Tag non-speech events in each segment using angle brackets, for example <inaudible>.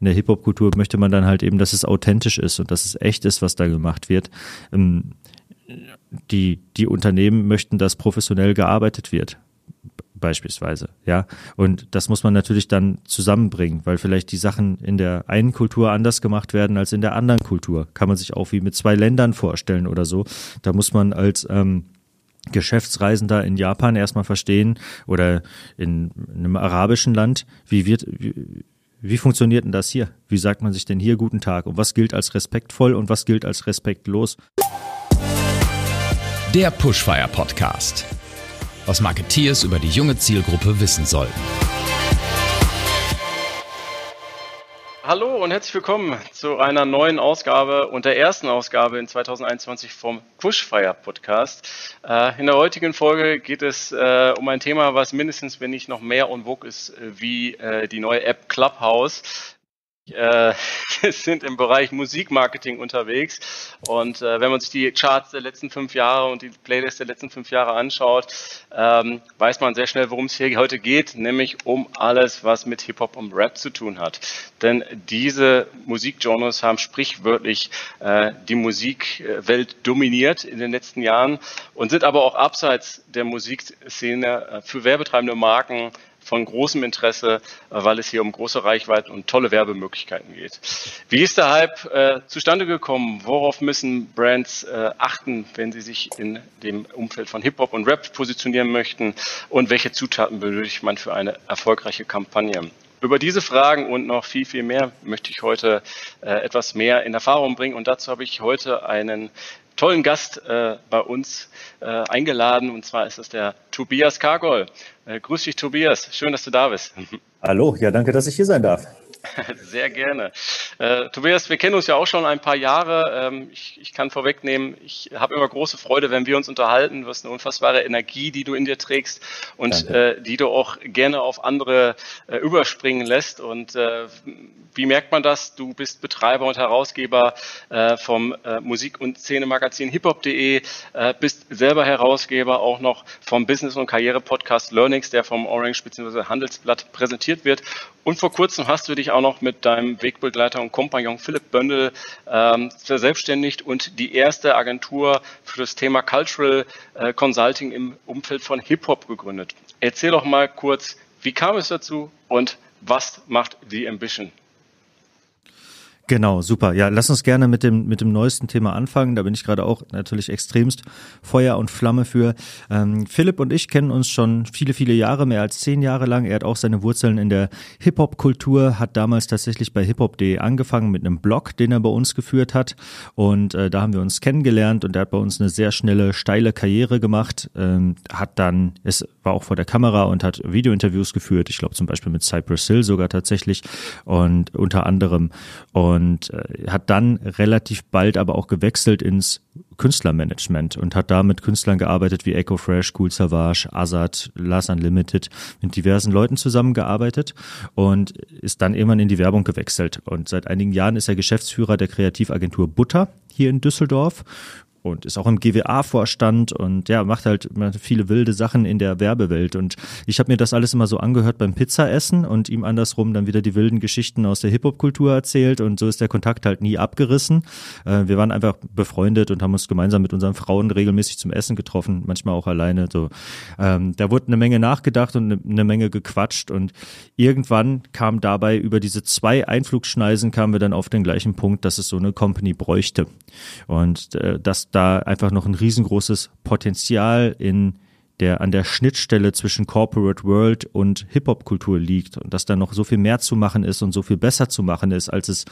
in der Hip-Hop-Kultur möchte man dann halt eben, dass es authentisch ist und dass es echt ist, was da gemacht wird. Ähm, die, die Unternehmen möchten, dass professionell gearbeitet wird beispielsweise, ja. Und das muss man natürlich dann zusammenbringen, weil vielleicht die Sachen in der einen Kultur anders gemacht werden als in der anderen Kultur. Kann man sich auch wie mit zwei Ländern vorstellen oder so. Da muss man als ähm, Geschäftsreisender in Japan erstmal verstehen oder in, in einem arabischen Land, wie wird, wie, wie funktioniert denn das hier? Wie sagt man sich denn hier guten Tag? Und was gilt als respektvoll und was gilt als respektlos? Der Pushfire Podcast was Marketeers über die junge Zielgruppe wissen sollten. Hallo und herzlich willkommen zu einer neuen Ausgabe und der ersten Ausgabe in 2021 vom Pushfire Podcast. Äh, in der heutigen Folge geht es äh, um ein Thema, was mindestens, wenn nicht noch mehr en vogue ist, äh, wie die neue App Clubhouse äh, <laughs> sind im Bereich Musikmarketing unterwegs. Und äh, wenn man sich die Charts der letzten fünf Jahre und die Playlists der letzten fünf Jahre anschaut, ähm, weiß man sehr schnell, worum es hier heute geht, nämlich um alles, was mit Hip-Hop und Rap zu tun hat. Denn diese Musikgenres haben sprichwörtlich äh, die Musikwelt dominiert in den letzten Jahren und sind aber auch abseits der Musikszene äh, für werbetreibende Marken von großem Interesse, äh, weil es hier um große Reichweiten und tolle Werbemöglichkeiten geht. Wie ist der Hype äh, zustande gekommen? Worauf müssen Brands äh, achten, wenn sie sich in dem Umfeld von Hip-Hop und Rap positionieren möchten? Und welche Zutaten benötigt man für eine erfolgreiche Kampagne? Über diese Fragen und noch viel, viel mehr möchte ich heute äh, etwas mehr in Erfahrung bringen. Und dazu habe ich heute einen tollen Gast äh, bei uns äh, eingeladen. Und zwar ist es der Tobias Kargol. Äh, grüß dich, Tobias. Schön, dass du da bist. <laughs> Hallo, ja, danke, dass ich hier sein darf. <laughs> Sehr gerne. Äh, Tobias, wir kennen uns ja auch schon ein paar Jahre. Ähm, ich, ich, kann vorwegnehmen, ich habe immer große Freude, wenn wir uns unterhalten. Du hast eine unfassbare Energie, die du in dir trägst und äh, die du auch gerne auf andere äh, überspringen lässt. Und äh, wie merkt man das? Du bist Betreiber und Herausgeber äh, vom äh, Musik- und Szenemagazin hiphop.de, bist selber Herausgeber auch noch vom Business- und Karriere-Podcast Learnings, der vom Orange bzw. Handelsblatt präsentiert wird. Und vor kurzem hast du dich auch noch mit deinem Wegbegleiter und Kompagnon Philipp Böndel ähm, verselbstständigt und die erste Agentur für das Thema Cultural äh, Consulting im Umfeld von Hip-Hop gegründet. Erzähl doch mal kurz, wie kam es dazu und was macht die Ambition? Genau, super. Ja, lass uns gerne mit dem, mit dem neuesten Thema anfangen. Da bin ich gerade auch natürlich extremst Feuer und Flamme für. Ähm, Philipp und ich kennen uns schon viele, viele Jahre, mehr als zehn Jahre lang. Er hat auch seine Wurzeln in der Hip-Hop-Kultur, hat damals tatsächlich bei hiphop.de angefangen mit einem Blog, den er bei uns geführt hat. Und äh, da haben wir uns kennengelernt und er hat bei uns eine sehr schnelle, steile Karriere gemacht. Ähm, hat dann, es war auch vor der Kamera und hat Videointerviews geführt. Ich glaube zum Beispiel mit Cypress Hill sogar tatsächlich und unter anderem. Und und äh, hat dann relativ bald aber auch gewechselt ins Künstlermanagement und hat da mit Künstlern gearbeitet wie Echo Fresh, Cool Savage, Azad, Last Unlimited, mit diversen Leuten zusammengearbeitet und ist dann irgendwann in die Werbung gewechselt. Und seit einigen Jahren ist er Geschäftsführer der Kreativagentur Butter hier in Düsseldorf und ist auch im GWA-Vorstand und ja, macht halt viele wilde Sachen in der Werbewelt. Und ich habe mir das alles immer so angehört beim Pizzaessen und ihm andersrum dann wieder die wilden Geschichten aus der Hip-Hop-Kultur erzählt und so ist der Kontakt halt nie abgerissen. Äh, wir waren einfach befreundet und haben uns gemeinsam mit unseren Frauen regelmäßig zum Essen getroffen, manchmal auch alleine. So, ähm, da wurde eine Menge nachgedacht und eine, eine Menge gequatscht und irgendwann kam dabei über diese zwei Einflugschneisen kamen wir dann auf den gleichen Punkt, dass es so eine Company bräuchte. Und äh, dass da einfach noch ein riesengroßes Potenzial in der an der Schnittstelle zwischen Corporate World und Hip-Hop-Kultur liegt und dass da noch so viel mehr zu machen ist und so viel besser zu machen ist, als es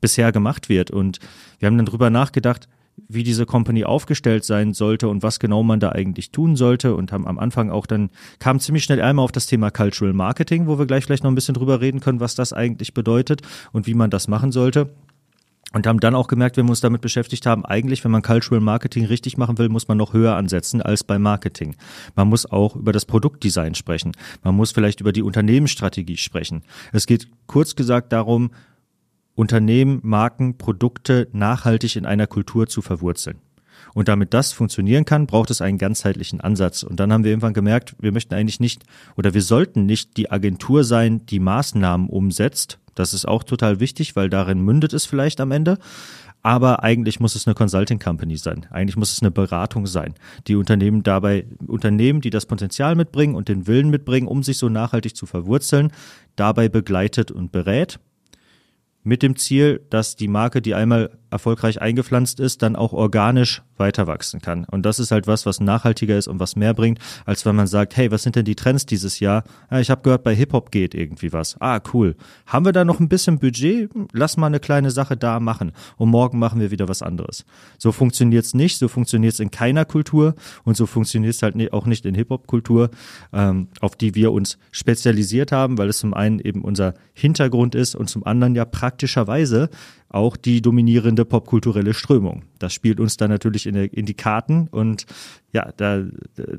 bisher gemacht wird. Und wir haben dann drüber nachgedacht, wie diese Company aufgestellt sein sollte und was genau man da eigentlich tun sollte und haben am Anfang auch dann kam ziemlich schnell einmal auf das Thema Cultural Marketing, wo wir gleich vielleicht noch ein bisschen drüber reden können, was das eigentlich bedeutet und wie man das machen sollte. Und haben dann auch gemerkt, wenn wir uns damit beschäftigt haben, eigentlich, wenn man Cultural Marketing richtig machen will, muss man noch höher ansetzen als bei Marketing. Man muss auch über das Produktdesign sprechen. Man muss vielleicht über die Unternehmensstrategie sprechen. Es geht kurz gesagt darum, Unternehmen, Marken, Produkte nachhaltig in einer Kultur zu verwurzeln. Und damit das funktionieren kann, braucht es einen ganzheitlichen Ansatz. Und dann haben wir irgendwann gemerkt, wir möchten eigentlich nicht oder wir sollten nicht die Agentur sein, die Maßnahmen umsetzt, Das ist auch total wichtig, weil darin mündet es vielleicht am Ende. Aber eigentlich muss es eine Consulting Company sein. Eigentlich muss es eine Beratung sein, die Unternehmen dabei, Unternehmen, die das Potenzial mitbringen und den Willen mitbringen, um sich so nachhaltig zu verwurzeln, dabei begleitet und berät mit dem Ziel, dass die Marke, die einmal erfolgreich eingepflanzt ist, dann auch organisch weiter wachsen kann. Und das ist halt was, was nachhaltiger ist und was mehr bringt, als wenn man sagt, hey, was sind denn die Trends dieses Jahr? Ja, ich habe gehört, bei Hip-Hop geht irgendwie was. Ah, cool. Haben wir da noch ein bisschen Budget? Lass mal eine kleine Sache da machen. Und morgen machen wir wieder was anderes. So funktioniert's nicht, so funktioniert's in keiner Kultur und so funktioniert's halt auch nicht in Hip-Hop-Kultur, ähm, auf die wir uns spezialisiert haben, weil es zum einen eben unser Hintergrund ist und zum anderen ja praktischerweise auch die dominierende popkulturelle Strömung. Das spielt uns dann natürlich in, in, die Karten und ja, da,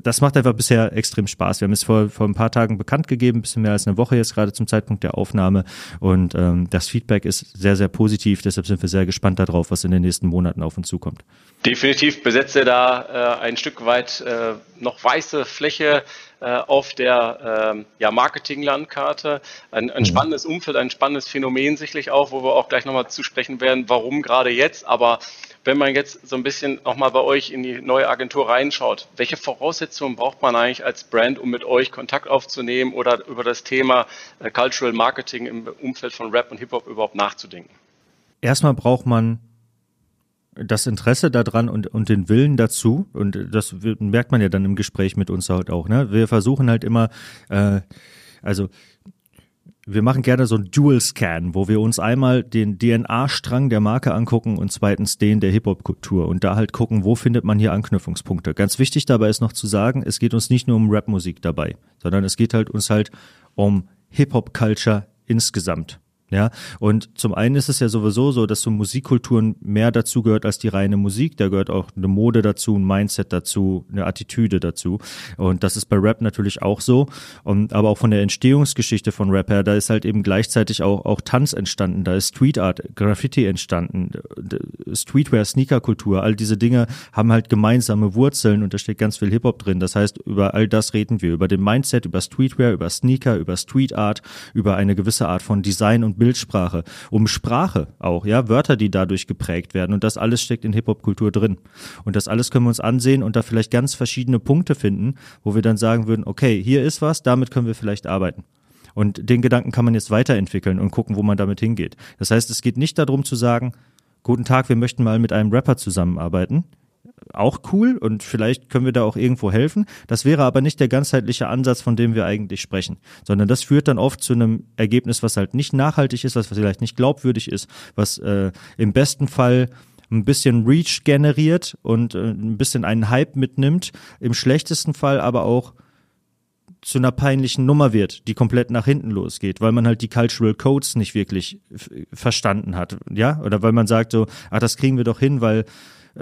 das macht einfach bisher extrem Spaß. Wir haben es vor, vor ein paar Tagen bekannt gegeben, ein bisschen mehr als eine Woche jetzt gerade zum Zeitpunkt der Aufnahme und ähm, das Feedback ist sehr, sehr positiv. Deshalb sind wir sehr gespannt darauf, was in den nächsten Monaten auf uns zukommt. Definitiv besetze da äh, ein Stück weit äh, noch weiße Fläche auf der ähm, ja, Marketing-Landkarte. Ein, ein mhm. spannendes Umfeld, ein spannendes Phänomen sicherlich auch, wo wir auch gleich nochmal zu sprechen werden, warum gerade jetzt. Aber wenn man jetzt so ein bisschen nochmal bei euch in die neue Agentur reinschaut, welche Voraussetzungen braucht man eigentlich als Brand, um mit euch Kontakt aufzunehmen oder über das Thema äh, Cultural Marketing im Umfeld von Rap und Hip-Hop überhaupt nachzudenken? Erstmal braucht man das Interesse daran und, und den Willen dazu, und das merkt man ja dann im Gespräch mit uns halt auch, ne? Wir versuchen halt immer, äh, also wir machen gerne so ein Dual-Scan, wo wir uns einmal den DNA-Strang der Marke angucken und zweitens den der Hip-Hop-Kultur und da halt gucken, wo findet man hier Anknüpfungspunkte. Ganz wichtig dabei ist noch zu sagen, es geht uns nicht nur um Rap-Musik dabei, sondern es geht halt uns halt um Hip-Hop-Culture insgesamt. Ja, und zum einen ist es ja sowieso so, dass so Musikkulturen mehr dazu gehört als die reine Musik. Da gehört auch eine Mode dazu, ein Mindset dazu, eine Attitüde dazu. Und das ist bei Rap natürlich auch so. Und, aber auch von der Entstehungsgeschichte von Rap her, da ist halt eben gleichzeitig auch, auch Tanz entstanden, da ist Street Art, Graffiti entstanden, Streetwear, Sneakerkultur, all diese Dinge haben halt gemeinsame Wurzeln und da steht ganz viel Hip-Hop drin. Das heißt, über all das reden wir, über den Mindset, über Streetwear, über Sneaker, über Street Art, über eine gewisse Art von Design und Bildsprache, um Sprache auch, ja, Wörter, die dadurch geprägt werden. Und das alles steckt in Hip-Hop-Kultur drin. Und das alles können wir uns ansehen und da vielleicht ganz verschiedene Punkte finden, wo wir dann sagen würden, okay, hier ist was, damit können wir vielleicht arbeiten. Und den Gedanken kann man jetzt weiterentwickeln und gucken, wo man damit hingeht. Das heißt, es geht nicht darum zu sagen, guten Tag, wir möchten mal mit einem Rapper zusammenarbeiten, auch cool und vielleicht können wir da auch irgendwo helfen. Das wäre aber nicht der ganzheitliche Ansatz, von dem wir eigentlich sprechen, sondern das führt dann oft zu einem Ergebnis, was halt nicht nachhaltig ist, was vielleicht nicht glaubwürdig ist, was äh, im besten Fall ein bisschen Reach generiert und äh, ein bisschen einen Hype mitnimmt, im schlechtesten Fall aber auch zu einer peinlichen Nummer wird, die komplett nach hinten losgeht, weil man halt die Cultural Codes nicht wirklich verstanden hat, ja, oder weil man sagt so, ach, das kriegen wir doch hin, weil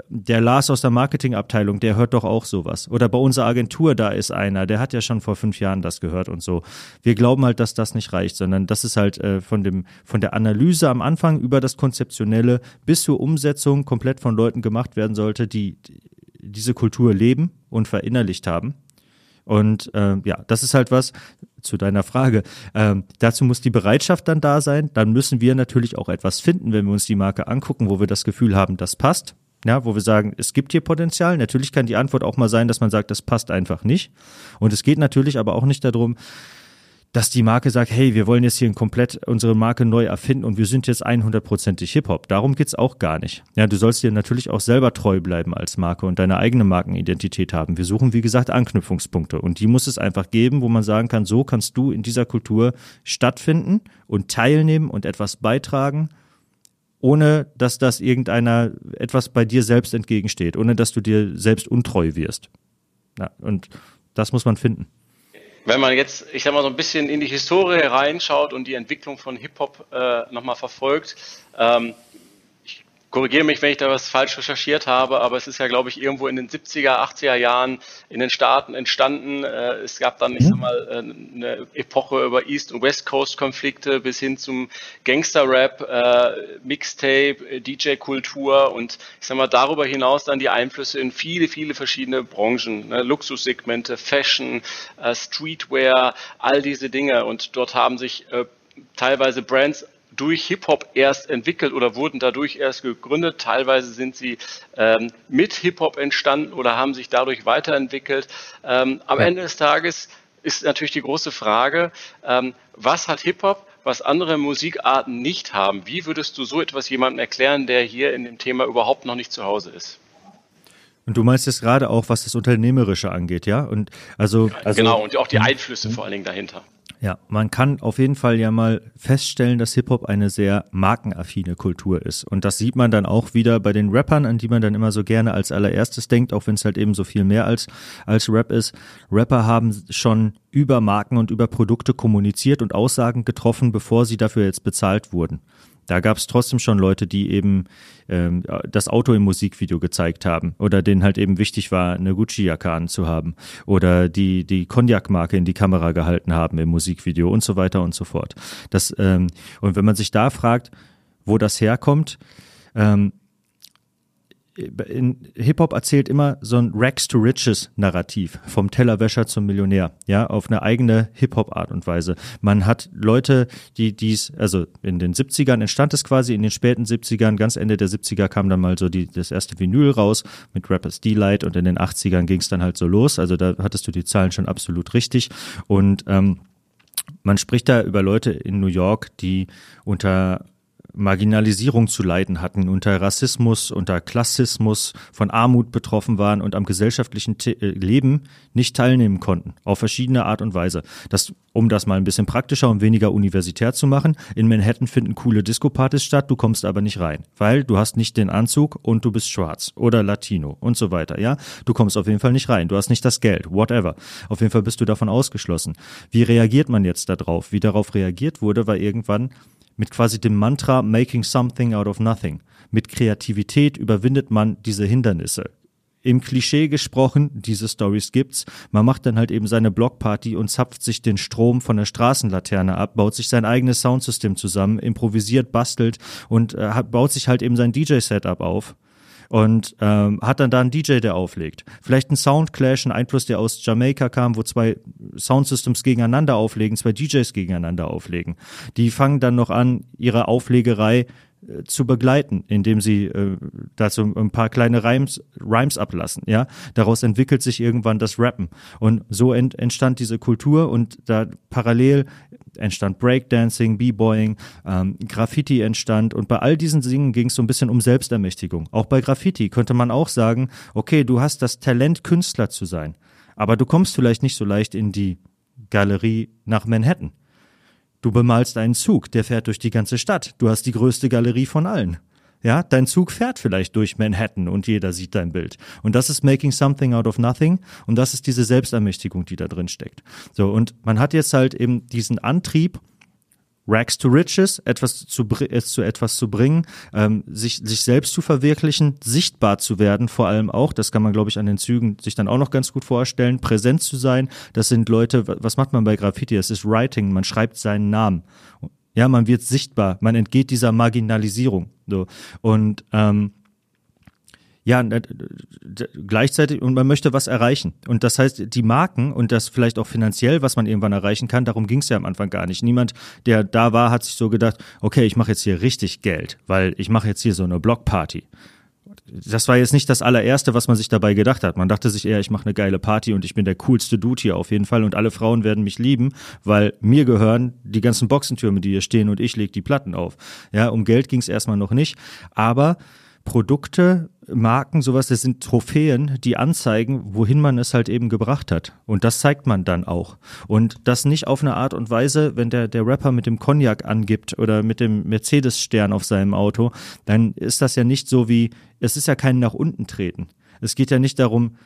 der Lars aus der Marketingabteilung, der hört doch auch sowas. Oder bei unserer Agentur, da ist einer, der hat ja schon vor fünf Jahren das gehört und so. Wir glauben halt, dass das nicht reicht, sondern das ist halt äh, von dem, von der Analyse am Anfang über das Konzeptionelle bis zur Umsetzung komplett von Leuten gemacht werden sollte, die diese Kultur leben und verinnerlicht haben. Und äh, ja, das ist halt was zu deiner Frage. Ähm, dazu muss die Bereitschaft dann da sein. Dann müssen wir natürlich auch etwas finden, wenn wir uns die Marke angucken, wo wir das Gefühl haben, das passt ja, wo wir sagen, es gibt hier Potenzial. Natürlich kann die Antwort auch mal sein, dass man sagt, das passt einfach nicht. Und es geht natürlich aber auch nicht darum, dass die Marke sagt, hey, wir wollen jetzt hier komplett unsere Marke neu erfinden und wir sind jetzt 100%ig Hip-Hop. Darum geht's auch gar nicht. Ja, du sollst dir natürlich auch selber treu bleiben als Marke und deine eigene Markenidentität haben. Wir suchen, wie gesagt, Anknüpfungspunkte und die muss es einfach geben, wo man sagen kann, so kannst du in dieser Kultur stattfinden und teilnehmen und etwas beitragen ohne dass das irgendeiner etwas bei dir selbst entgegensteht, ohne dass du dir selbst untreu wirst. Ja, und das muss man finden. Wenn man jetzt, ich sag mal, so ein bisschen in die Historie reinschaut und die Entwicklung von Hip-Hop äh, nochmal verfolgt, ähm, korrigiere mich, wenn ich da was falsch recherchiert habe, aber es ist ja, glaube ich, irgendwo in den 70er, 80er Jahren in den Staaten entstanden. Äh, es gab dann, ich sag mal, äh, eine Epoche über East- und West Coast-Konflikte bis hin zum Gangster-Rap, äh, Mixtape, DJ-Kultur und ich sag mal, darüber hinaus dann die Einflüsse in viele, viele verschiedene Branchen, ne? Luxussegmente, Fashion, Streetwear, all diese Dinge. Und dort haben sich teilweise Brands durch Hip-Hop erst entwickelt oder wurden dadurch erst gegründet. Teilweise sind sie ähm, mit Hip-Hop entstanden oder haben sich dadurch weiterentwickelt. Ähm, am ja. Ende des Tages ist natürlich die große Frage, ähm, was hat Hip-Hop, was andere Musikarten nicht haben? Wie würdest du so etwas jemandem erklären, der hier in dem Thema überhaupt noch nicht zu Hause ist? Und du meinst jetzt gerade auch, was das Unternehmerische angeht, ja? Und also, also genau und auch die Einflüsse vor allen Dingen dahinter. Ja, man kann auf jeden Fall ja mal feststellen, dass Hip-Hop eine sehr markenaffine Kultur ist. Und das sieht man dann auch wieder bei den Rappern, an die man dann immer so gerne als allererstes denkt, auch wenn es halt eben so viel mehr als, als Rap ist. Rapper haben schon über Marken und über Produkte kommuniziert und Aussagen getroffen, bevor sie dafür jetzt bezahlt wurden. Da gab es trotzdem schon Leute, die eben ähm, das Auto im Musikvideo gezeigt haben oder denen halt eben wichtig war, eine Gucci-Jacke anzuhaben oder die die Cognac-Marke in die Kamera gehalten haben im Musikvideo und so weiter und so fort. Das ähm, und wenn man sich da fragt, wo das herkommt, ähm, Hip-Hop erzählt immer so ein Rags to Riches Narrativ, vom Tellerwäscher zum Millionär, ja, auf eine eigene Hip-Hop-Art und Weise. Man hat Leute, die dies, also in den 70ern entstand es quasi, in den späten 70ern, ganz Ende der 70er kam dann mal so die, das erste Vinyl raus mit Rappers Delight und in den 80ern ging es dann halt so los, also da hattest du die Zahlen schon absolut richtig und ähm, man spricht da über Leute in New York, die unter Marginalisierung zu leiden hatten, unter Rassismus, unter Klassismus, von Armut betroffen waren und am gesellschaftlichen T äh, Leben nicht teilnehmen konnten, auf verschiedene Art und Weise. Das, um das mal ein bisschen praktischer und weniger universitär zu machen, in Manhattan finden coole Disco-Partys statt, du kommst aber nicht rein, weil du hast nicht den Anzug und du bist schwarz oder Latino und so weiter, ja? Du kommst auf jeden Fall nicht rein, du hast nicht das Geld, whatever. Auf jeden Fall bist du davon ausgeschlossen. Wie reagiert man jetzt darauf? Wie darauf reagiert wurde, war irgendwann mit quasi dem Mantra Making Something Out of Nothing. Mit Kreativität überwindet man diese Hindernisse. Im Klischee gesprochen, diese Stories gibt's. Man macht dann halt eben seine Blockparty und zapft sich den Strom von der Straßenlaterne ab, baut sich sein eigenes Soundsystem zusammen, improvisiert, bastelt und äh, baut sich halt eben sein DJ-Setup auf und ähm, hat dann da einen DJ, der auflegt. Vielleicht ein Soundclash, ein Einfluss, der aus Jamaika kam, wo zwei Soundsystems gegeneinander auflegen, zwei DJs gegeneinander auflegen. Die fangen dann noch an, ihre Auflegerei zu begleiten, indem sie äh, dazu ein paar kleine Rhymes, Rhymes ablassen. Ja, daraus entwickelt sich irgendwann das Rappen und so ent, entstand diese Kultur und da parallel entstand Breakdancing, B-Boying, ähm, Graffiti entstand und bei all diesen Dingen ging es so ein bisschen um Selbstermächtigung. Auch bei Graffiti könnte man auch sagen, okay, du hast das Talent, Künstler zu sein, aber du kommst vielleicht nicht so leicht in die Galerie nach Manhattan. Du bemalst einen Zug, der fährt durch die ganze Stadt. Du hast die größte Galerie von allen. Ja, dein Zug fährt vielleicht durch Manhattan und jeder sieht dein Bild. Und das ist making something out of nothing und das ist diese Selbstermächtigung, die da drin steckt. So, und man hat jetzt halt eben diesen Antrieb, Rags to Riches, etwas zu, zu etwas zu bringen, ähm, sich, sich selbst zu verwirklichen, sichtbar zu werden, vor allem auch, das kann man, glaube ich, an den Zügen sich dann auch noch ganz gut vorstellen, präsent zu sein. Das sind Leute, was macht man bei Graffiti? Das ist Writing, man schreibt seinen Namen. Ja, man wird sichtbar, man entgeht dieser Marginalisierung. So. Und ähm, ja, gleichzeitig und man möchte was erreichen. Und das heißt, die Marken und das vielleicht auch finanziell, was man irgendwann erreichen kann, darum ging es ja am Anfang gar nicht. Niemand, der da war, hat sich so gedacht, okay, ich mache jetzt hier richtig Geld, weil ich mache jetzt hier so eine Blockparty das war jetzt nicht das allererste, was man sich dabei gedacht hat. Man dachte sich eher, ich mache eine geile Party und ich bin der coolste Dude hier auf jeden Fall und alle Frauen werden mich lieben, weil mir gehören die ganzen Boxentürme, die hier stehen und ich lege die Platten auf. Ja, um Geld ging es erstmal noch nicht, aber Produkte, Marken, sowas, das sind Trophäen, die anzeigen, wohin man es halt eben gebracht hat. Und das zeigt man dann auch. Und das nicht auf eine Art und Weise, wenn der, der Rapper mit dem Cognac angibt oder mit dem Mercedes-Stern auf seinem Auto, dann ist das ja nicht so wie, es ist ja kein nach unten treten. Es geht ja nicht darum,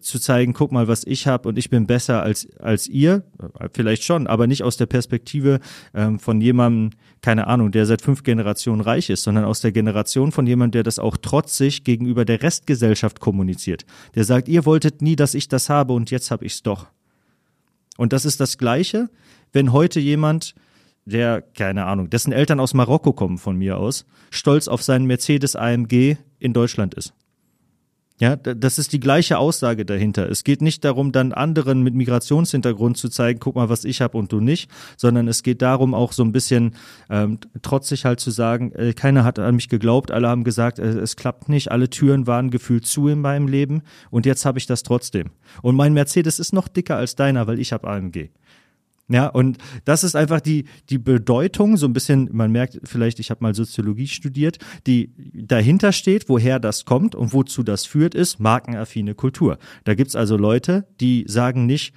zu zeigen, guck mal, was ich habe und ich bin besser als, als ihr, vielleicht schon, aber nicht aus der Perspektive ähm, von jemandem, keine Ahnung, der seit fünf Generationen reich ist, sondern aus der Generation von jemandem, der das auch trotzig gegenüber der Restgesellschaft kommuniziert. Der sagt, ihr wolltet nie, dass ich das habe und jetzt habe ich's doch. Und das ist das Gleiche, wenn heute jemand, der, keine Ahnung, dessen Eltern aus Marokko kommen von mir aus, stolz auf seinen Mercedes AMG in Deutschland ist. Ja, das ist die gleiche Aussage dahinter. Es geht nicht darum, dann anderen mit Migrationshintergrund zu zeigen, guck mal, was ich habe und du nicht, sondern es geht darum, auch so ein bisschen ähm, trotzig halt zu sagen, äh, keiner hat an mich geglaubt, alle haben gesagt, äh, es klappt nicht, alle Türen waren gefühlt zu in meinem Leben und jetzt habe ich das trotzdem. Und mein Mercedes ist noch dicker als deiner, weil ich habe AMG. Ja, und das ist einfach die, die Bedeutung, so ein bisschen, man merkt vielleicht, ich habe mal Soziologie studiert, die dahinter steht, woher das kommt und wozu das führt, ist markenaffine Kultur. Da gibt's also Leute, die sagen nicht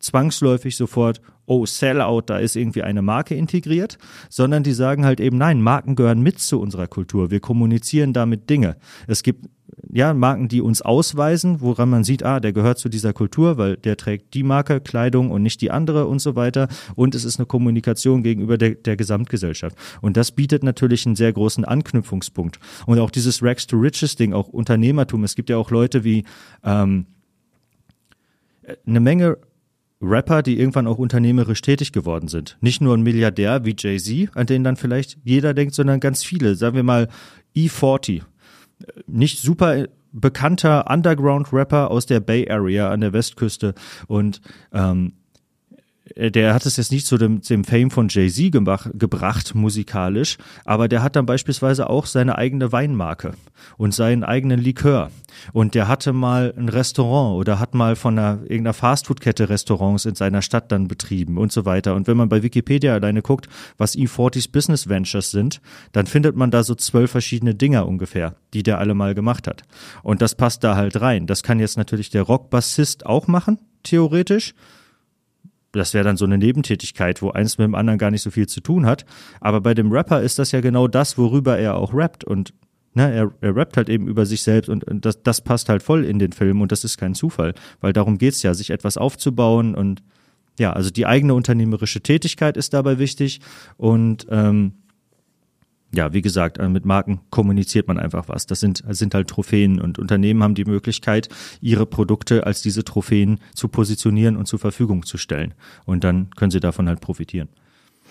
zwangsläufig sofort, oh, Sellout, da ist irgendwie eine Marke integriert, sondern die sagen halt eben, nein, Marken gehören mit zu unserer Kultur. Wir kommunizieren damit Dinge. Es gibt ja, Marken, die uns ausweisen, woran man sieht, ah, der gehört zu dieser Kultur, weil der trägt die Marke, Kleidung und nicht die andere und so weiter. Und es ist eine Kommunikation gegenüber der, der Gesamtgesellschaft. Und das bietet natürlich einen sehr großen Anknüpfungspunkt. Und auch dieses Rags to Riches Ding, auch Unternehmertum. Es gibt ja auch Leute wie ähm, eine Menge Rapper, die irgendwann auch unternehmerisch tätig geworden sind. Nicht nur ein Milliardär wie Jay-Z, an den dann vielleicht jeder denkt, sondern ganz viele. Sagen wir mal E40 nicht super bekannter Underground-Rapper aus der Bay Area an der Westküste. Und ähm, äh, der hat es jetzt nicht zu dem, dem Fame von Jay-Z gebracht, musikalisch, aber der hat dann beispielsweise auch seine eigene Weinmarke und seinen eigenen Likör. Und der hatte mal ein Restaurant oder hat mal von einer, irgendeiner Fastfood-Kette Restaurants in seiner Stadt dann betrieben und so weiter. Und wenn man bei Wikipedia alleine guckt, was E40s Business Ventures sind, dann findet man da so zwölf verschiedene Dinger ungefähr, die der alle mal gemacht hat. Und das passt da halt rein. Das kann jetzt natürlich der Rockbassist auch machen, theoretisch das wäre dann so eine Nebentätigkeit, wo eins mit dem anderen gar nicht so viel zu tun hat. Aber bei dem Rapper ist das ja genau das, worüber er auch rappt. Und ne, er, er rappt halt eben über sich selbst und, und das, das passt halt voll in den Film und das ist kein Zufall, weil darum geht's ja, sich etwas aufzubauen und ja, also die eigene unternehmerische Tätigkeit ist dabei wichtig und ähm, ja, wie gesagt, äh, mit Marken kommuniziert man einfach was. Das sind, sind halt Trophäen und Unternehmen haben die Möglichkeit, ihre Produkte als diese Trophäen zu positionieren und zur Verfügung zu stellen. Und dann können sie davon halt profitieren.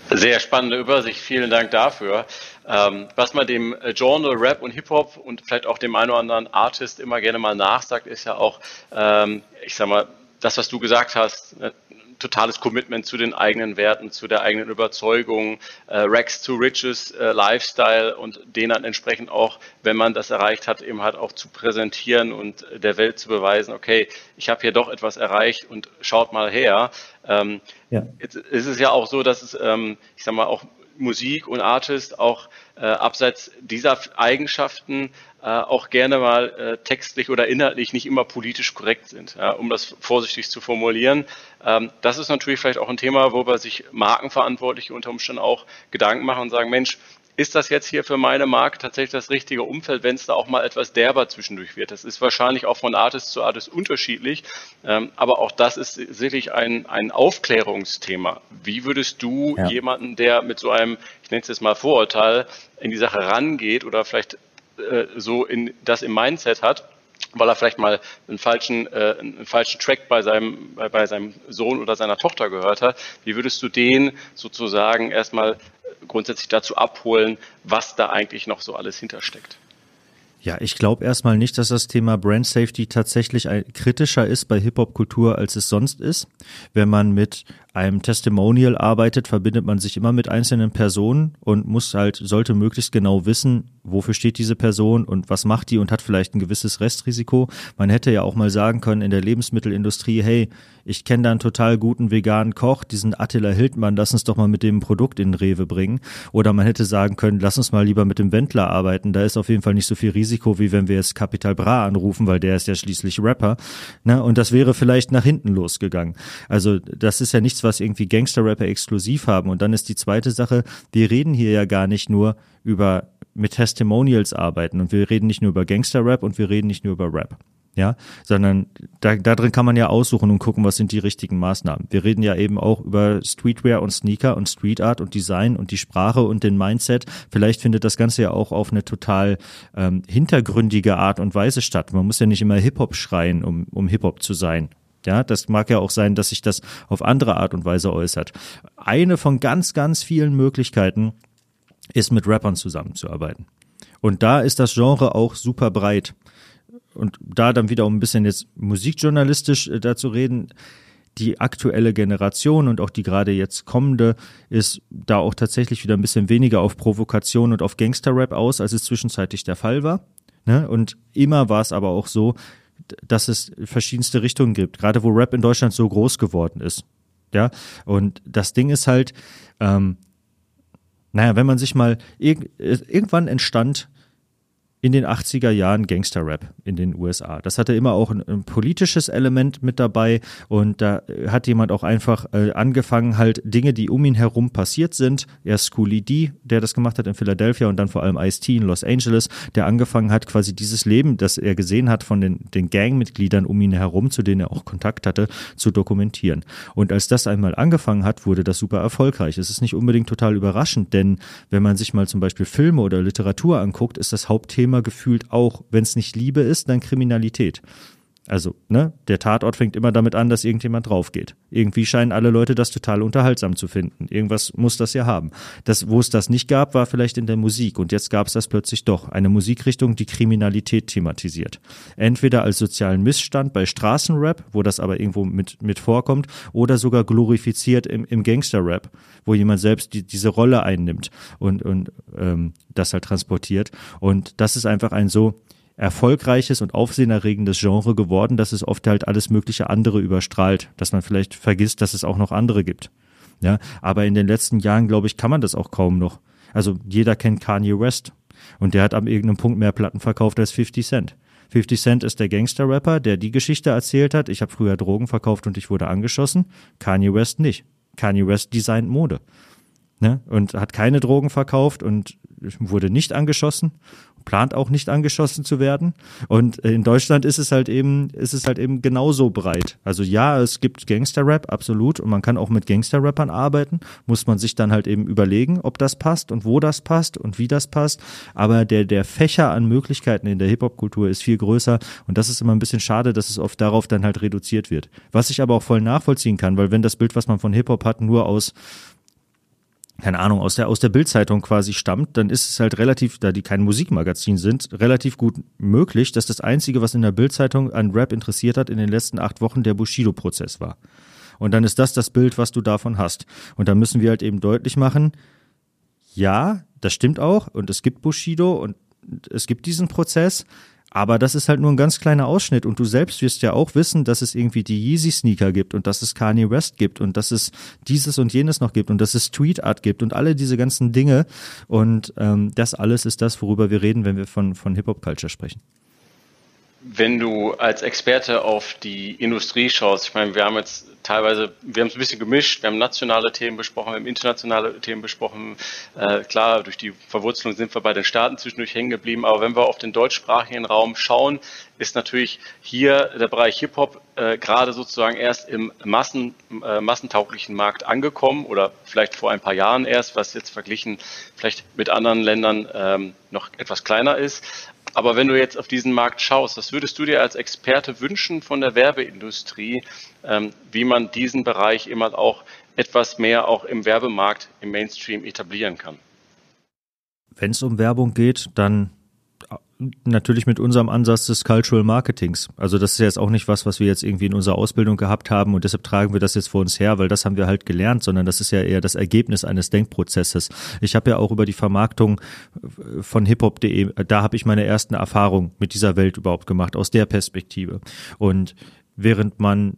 Sehr spannende Übersicht, vielen Dank dafür. Ähm, was man dem Genre Rap und Hip-Hop und vielleicht auch dem einen oder anderen Artist immer gerne mal nachsagt, ist ja auch, ähm, ich sag mal, das, was du gesagt hast, ne, totales Commitment zu den eigenen Werten, zu der eigenen Überzeugung, äh, Rags to Riches äh, Lifestyle und den dann entsprechend auch, wenn man das erreicht hat, eben halt auch zu präsentieren und der Welt zu beweisen, okay, ich habe hier doch etwas erreicht und schaut mal her. Ähm, ja. Jetzt ist es ja auch so, dass es, ähm, ich sag mal, auch Musik und Artist auch äh, abseits dieser Eigenschaften äh, auch gerne mal äh, textlich oder inhaltlich nicht immer politisch korrekt sind, ja, um das vorsichtig zu formulieren. Ähm, das ist natürlich vielleicht auch ein Thema, worüber sich Markenverantwortliche unter Umständen auch Gedanken machen und sagen, Mensch, ist das jetzt hier für meine Marke tatsächlich das richtige Umfeld, wenn es da auch mal etwas derber zwischendurch wird. Das ist wahrscheinlich auch von Artist zu Artist unterschiedlich, ähm, aber auch das ist sicherlich ein, ein Aufklärungsthema. Wie würdest du ja. jemanden, der mit so einem, ich nenne es jetzt mal Vorurteil, in die Sache rangeht oder vielleicht äh, so in, das im Mindset hat, weil er vielleicht mal einen falschen, äh, einen falschen Track bei seinem, bei, bei seinem Sohn oder seiner Tochter gehört hat. Wie würdest du den sozusagen erstmal grundsätzlich dazu abholen, was da eigentlich noch so alles hintersteckt? Ja, ich glaube erstmal nicht, dass das Thema Brand Safety tatsächlich kritischer ist bei Hip-Hop-Kultur, als es sonst ist. Wenn man mit einem Testimonial arbeitet, verbindet man sich immer mit einzelnen Personen und muss halt, sollte möglichst genau wissen, wofür steht diese Person und was macht die und hat vielleicht ein gewisses Restrisiko. Man hätte ja auch mal sagen können in der Lebensmittelindustrie, hey, ich kenne da einen total guten veganen Koch, diesen Attila Hildmann, lass uns doch mal mit dem Produkt in Rewe bringen. Oder man hätte sagen können, lass uns mal lieber mit dem Wendler arbeiten, da ist auf jeden Fall nicht so viel Risiko, wie wenn wir jetzt Capital Bra anrufen, weil der ist ja schließlich Rapper. Ne? Und das wäre vielleicht nach hinten losgegangen. Also das ist ja nichts, was irgendwie Gangster-Rapper exklusiv haben. Und dann ist die zweite Sache, wir reden hier ja gar nicht nur über mit Testimonials arbeiten und wir reden nicht nur über Gangster-Rap und wir reden nicht nur über Rap. Ja, sondern da, drin kann man ja aussuchen und gucken, was sind die richtigen Maßnahmen. Wir reden ja eben auch über Streetwear und Sneaker und Street Art und Design und die Sprache und den Mindset. Vielleicht findet das Ganze ja auch auf eine total ähm, hintergründige Art und Weise statt. Man muss ja nicht immer Hip-Hop schreien, um, um Hip-Hop zu sein. Ja, das mag ja auch sein, dass sich das auf andere Art und Weise äußert. Eine von ganz, ganz vielen Möglichkeiten ist mit Rappern zusammenzuarbeiten. Und da ist das Genre auch super breit. und da dann wieder um ein bisschen jetzt musikjournalistisch äh, dazu reden, die aktuelle Generation und auch die gerade jetzt kommende ist da auch tatsächlich wieder ein bisschen weniger auf Provokation und auf Gangster-Rap aus, als es zwischenzeitlich der Fall war. Ne? Und immer war es aber auch so, dass es verschiedenste Richtungen gibt, gerade wo Rap in Deutschland so groß geworden ist. Ja, und das Ding ist halt, ähm, naja, wenn man sich mal, irg irgendwann entstand in den 80er Jahren Gangster-Rap in den USA. Das hatte immer auch ein, ein, politisches Element mit dabei und da hat jemand auch einfach äh, angefangen, halt Dinge, die um ihn herum passiert sind. Erst Schoolie D, der das gemacht hat in Philadelphia und dann vor allem Ice-T in Los Angeles, der angefangen hat, quasi dieses Leben, das er gesehen hat von den, den Gangmitgliedern um ihn herum, zu denen er auch Kontakt hatte, zu dokumentieren. Und als das einmal angefangen hat, wurde das super erfolgreich. Es ist nicht unbedingt total überraschend, denn wenn man sich mal zum Beispiel Filme oder Literatur anguckt, ist das Hauptthema Thema gefühlt auch, wenn es nicht Liebe ist, dann Kriminalität. Also, ne, der Tatort fängt immer damit an, dass irgendjemand draufgeht. Irgendwie scheinen alle Leute das total unterhaltsam zu finden. Irgendwas muss das ja haben. Das, wo es das nicht gab, war vielleicht in der Musik. Und jetzt gab es das plötzlich doch. Eine Musikrichtung, die Kriminalität thematisiert. Entweder als sozialen Missstand bei Straßenrap, wo das aber irgendwo mit, mit vorkommt, oder sogar glorifiziert im, im Gangsterrap, wo jemand selbst die, diese Rolle einnimmt und, und ähm, das halt transportiert. Und das ist einfach ein so erfolgreiches und aufsehenerregendes Genre geworden, dass es oft halt alles mögliche andere überstrahlt, dass man vielleicht vergisst, dass es auch noch andere gibt. Ja, aber in den letzten Jahren, glaube ich, kann man das auch kaum noch. Also jeder kennt Kanye West und der hat am irgendeinem Punkt mehr Platten verkauft als 50 Cent. 50 Cent ist der Gangster-Rapper, der die Geschichte erzählt hat. Ich habe früher Drogen verkauft und ich wurde angeschossen. Kanye West nicht. Kanye West designt Mode. Ne? Und hat keine Drogen verkauft und wurde nicht angeschossen plant auch nicht angeschossen zu werden. Und in Deutschland ist es halt eben, ist es halt eben genauso breit. Also ja, es gibt Gangster-Rap, absolut. Und man kann auch mit Gangster-Rappern arbeiten. Muss man sich dann halt eben überlegen, ob das passt und wo das passt und wie das passt. Aber der, der Fächer an Möglichkeiten in der Hip-Hop-Kultur ist viel größer. Und das ist immer ein bisschen schade, dass es oft darauf dann halt reduziert wird. Was ich aber auch voll nachvollziehen kann, weil wenn das Bild, was man von Hip-Hop hat, nur aus keine Ahnung, aus der, aus der Bildzeitung quasi stammt, dann ist es halt relativ, da die kein Musikmagazin sind, relativ gut möglich, dass das Einzige, was in der Bildzeitung an Rap interessiert hat, in den letzten acht Wochen der Bushido-Prozess war. Und dann ist das das Bild, was du davon hast. Und da müssen wir halt eben deutlich machen, ja, das stimmt auch und es gibt Bushido und es gibt diesen Prozess, aber das ist halt nur ein ganz kleiner Ausschnitt und du selbst wirst ja auch wissen, dass es irgendwie die Yeezy Sneaker gibt und dass es Kanye West gibt und dass es dieses und jenes noch gibt und dass es Street Art gibt und alle diese ganzen Dinge und ähm, das alles ist das, worüber wir reden, wenn wir von, von Hip Hop Culture sprechen. Wenn du als Experte auf die Industrie schaust, ich meine, wir haben jetzt teilweise, wir haben es ein bisschen gemischt, wir haben nationale Themen besprochen, wir haben internationale Themen besprochen. Äh, klar, durch die Verwurzelung sind wir bei den Staaten zwischendurch hängen geblieben, aber wenn wir auf den deutschsprachigen Raum schauen, ist natürlich hier der Bereich Hip-Hop äh, gerade sozusagen erst im Massen, äh, massentauglichen Markt angekommen oder vielleicht vor ein paar Jahren erst, was jetzt verglichen vielleicht mit anderen Ländern ähm, noch etwas kleiner ist. Aber wenn du jetzt auf diesen Markt schaust, was würdest du dir als Experte wünschen von der Werbeindustrie, ähm, wie man diesen Bereich immer auch etwas mehr auch im Werbemarkt, im Mainstream etablieren kann? Wenn es um Werbung geht, dann natürlich mit unserem Ansatz des Cultural Marketings. Also das ist jetzt auch nicht was, was wir jetzt irgendwie in unserer Ausbildung gehabt haben und deshalb tragen wir das jetzt vor uns her, weil das haben wir halt gelernt, sondern das ist ja eher das Ergebnis eines Denkprozesses. Ich habe ja auch über die Vermarktung von hiphop.de, da habe ich meine ersten Erfahrungen mit dieser Welt überhaupt gemacht, aus der Perspektive. Und während man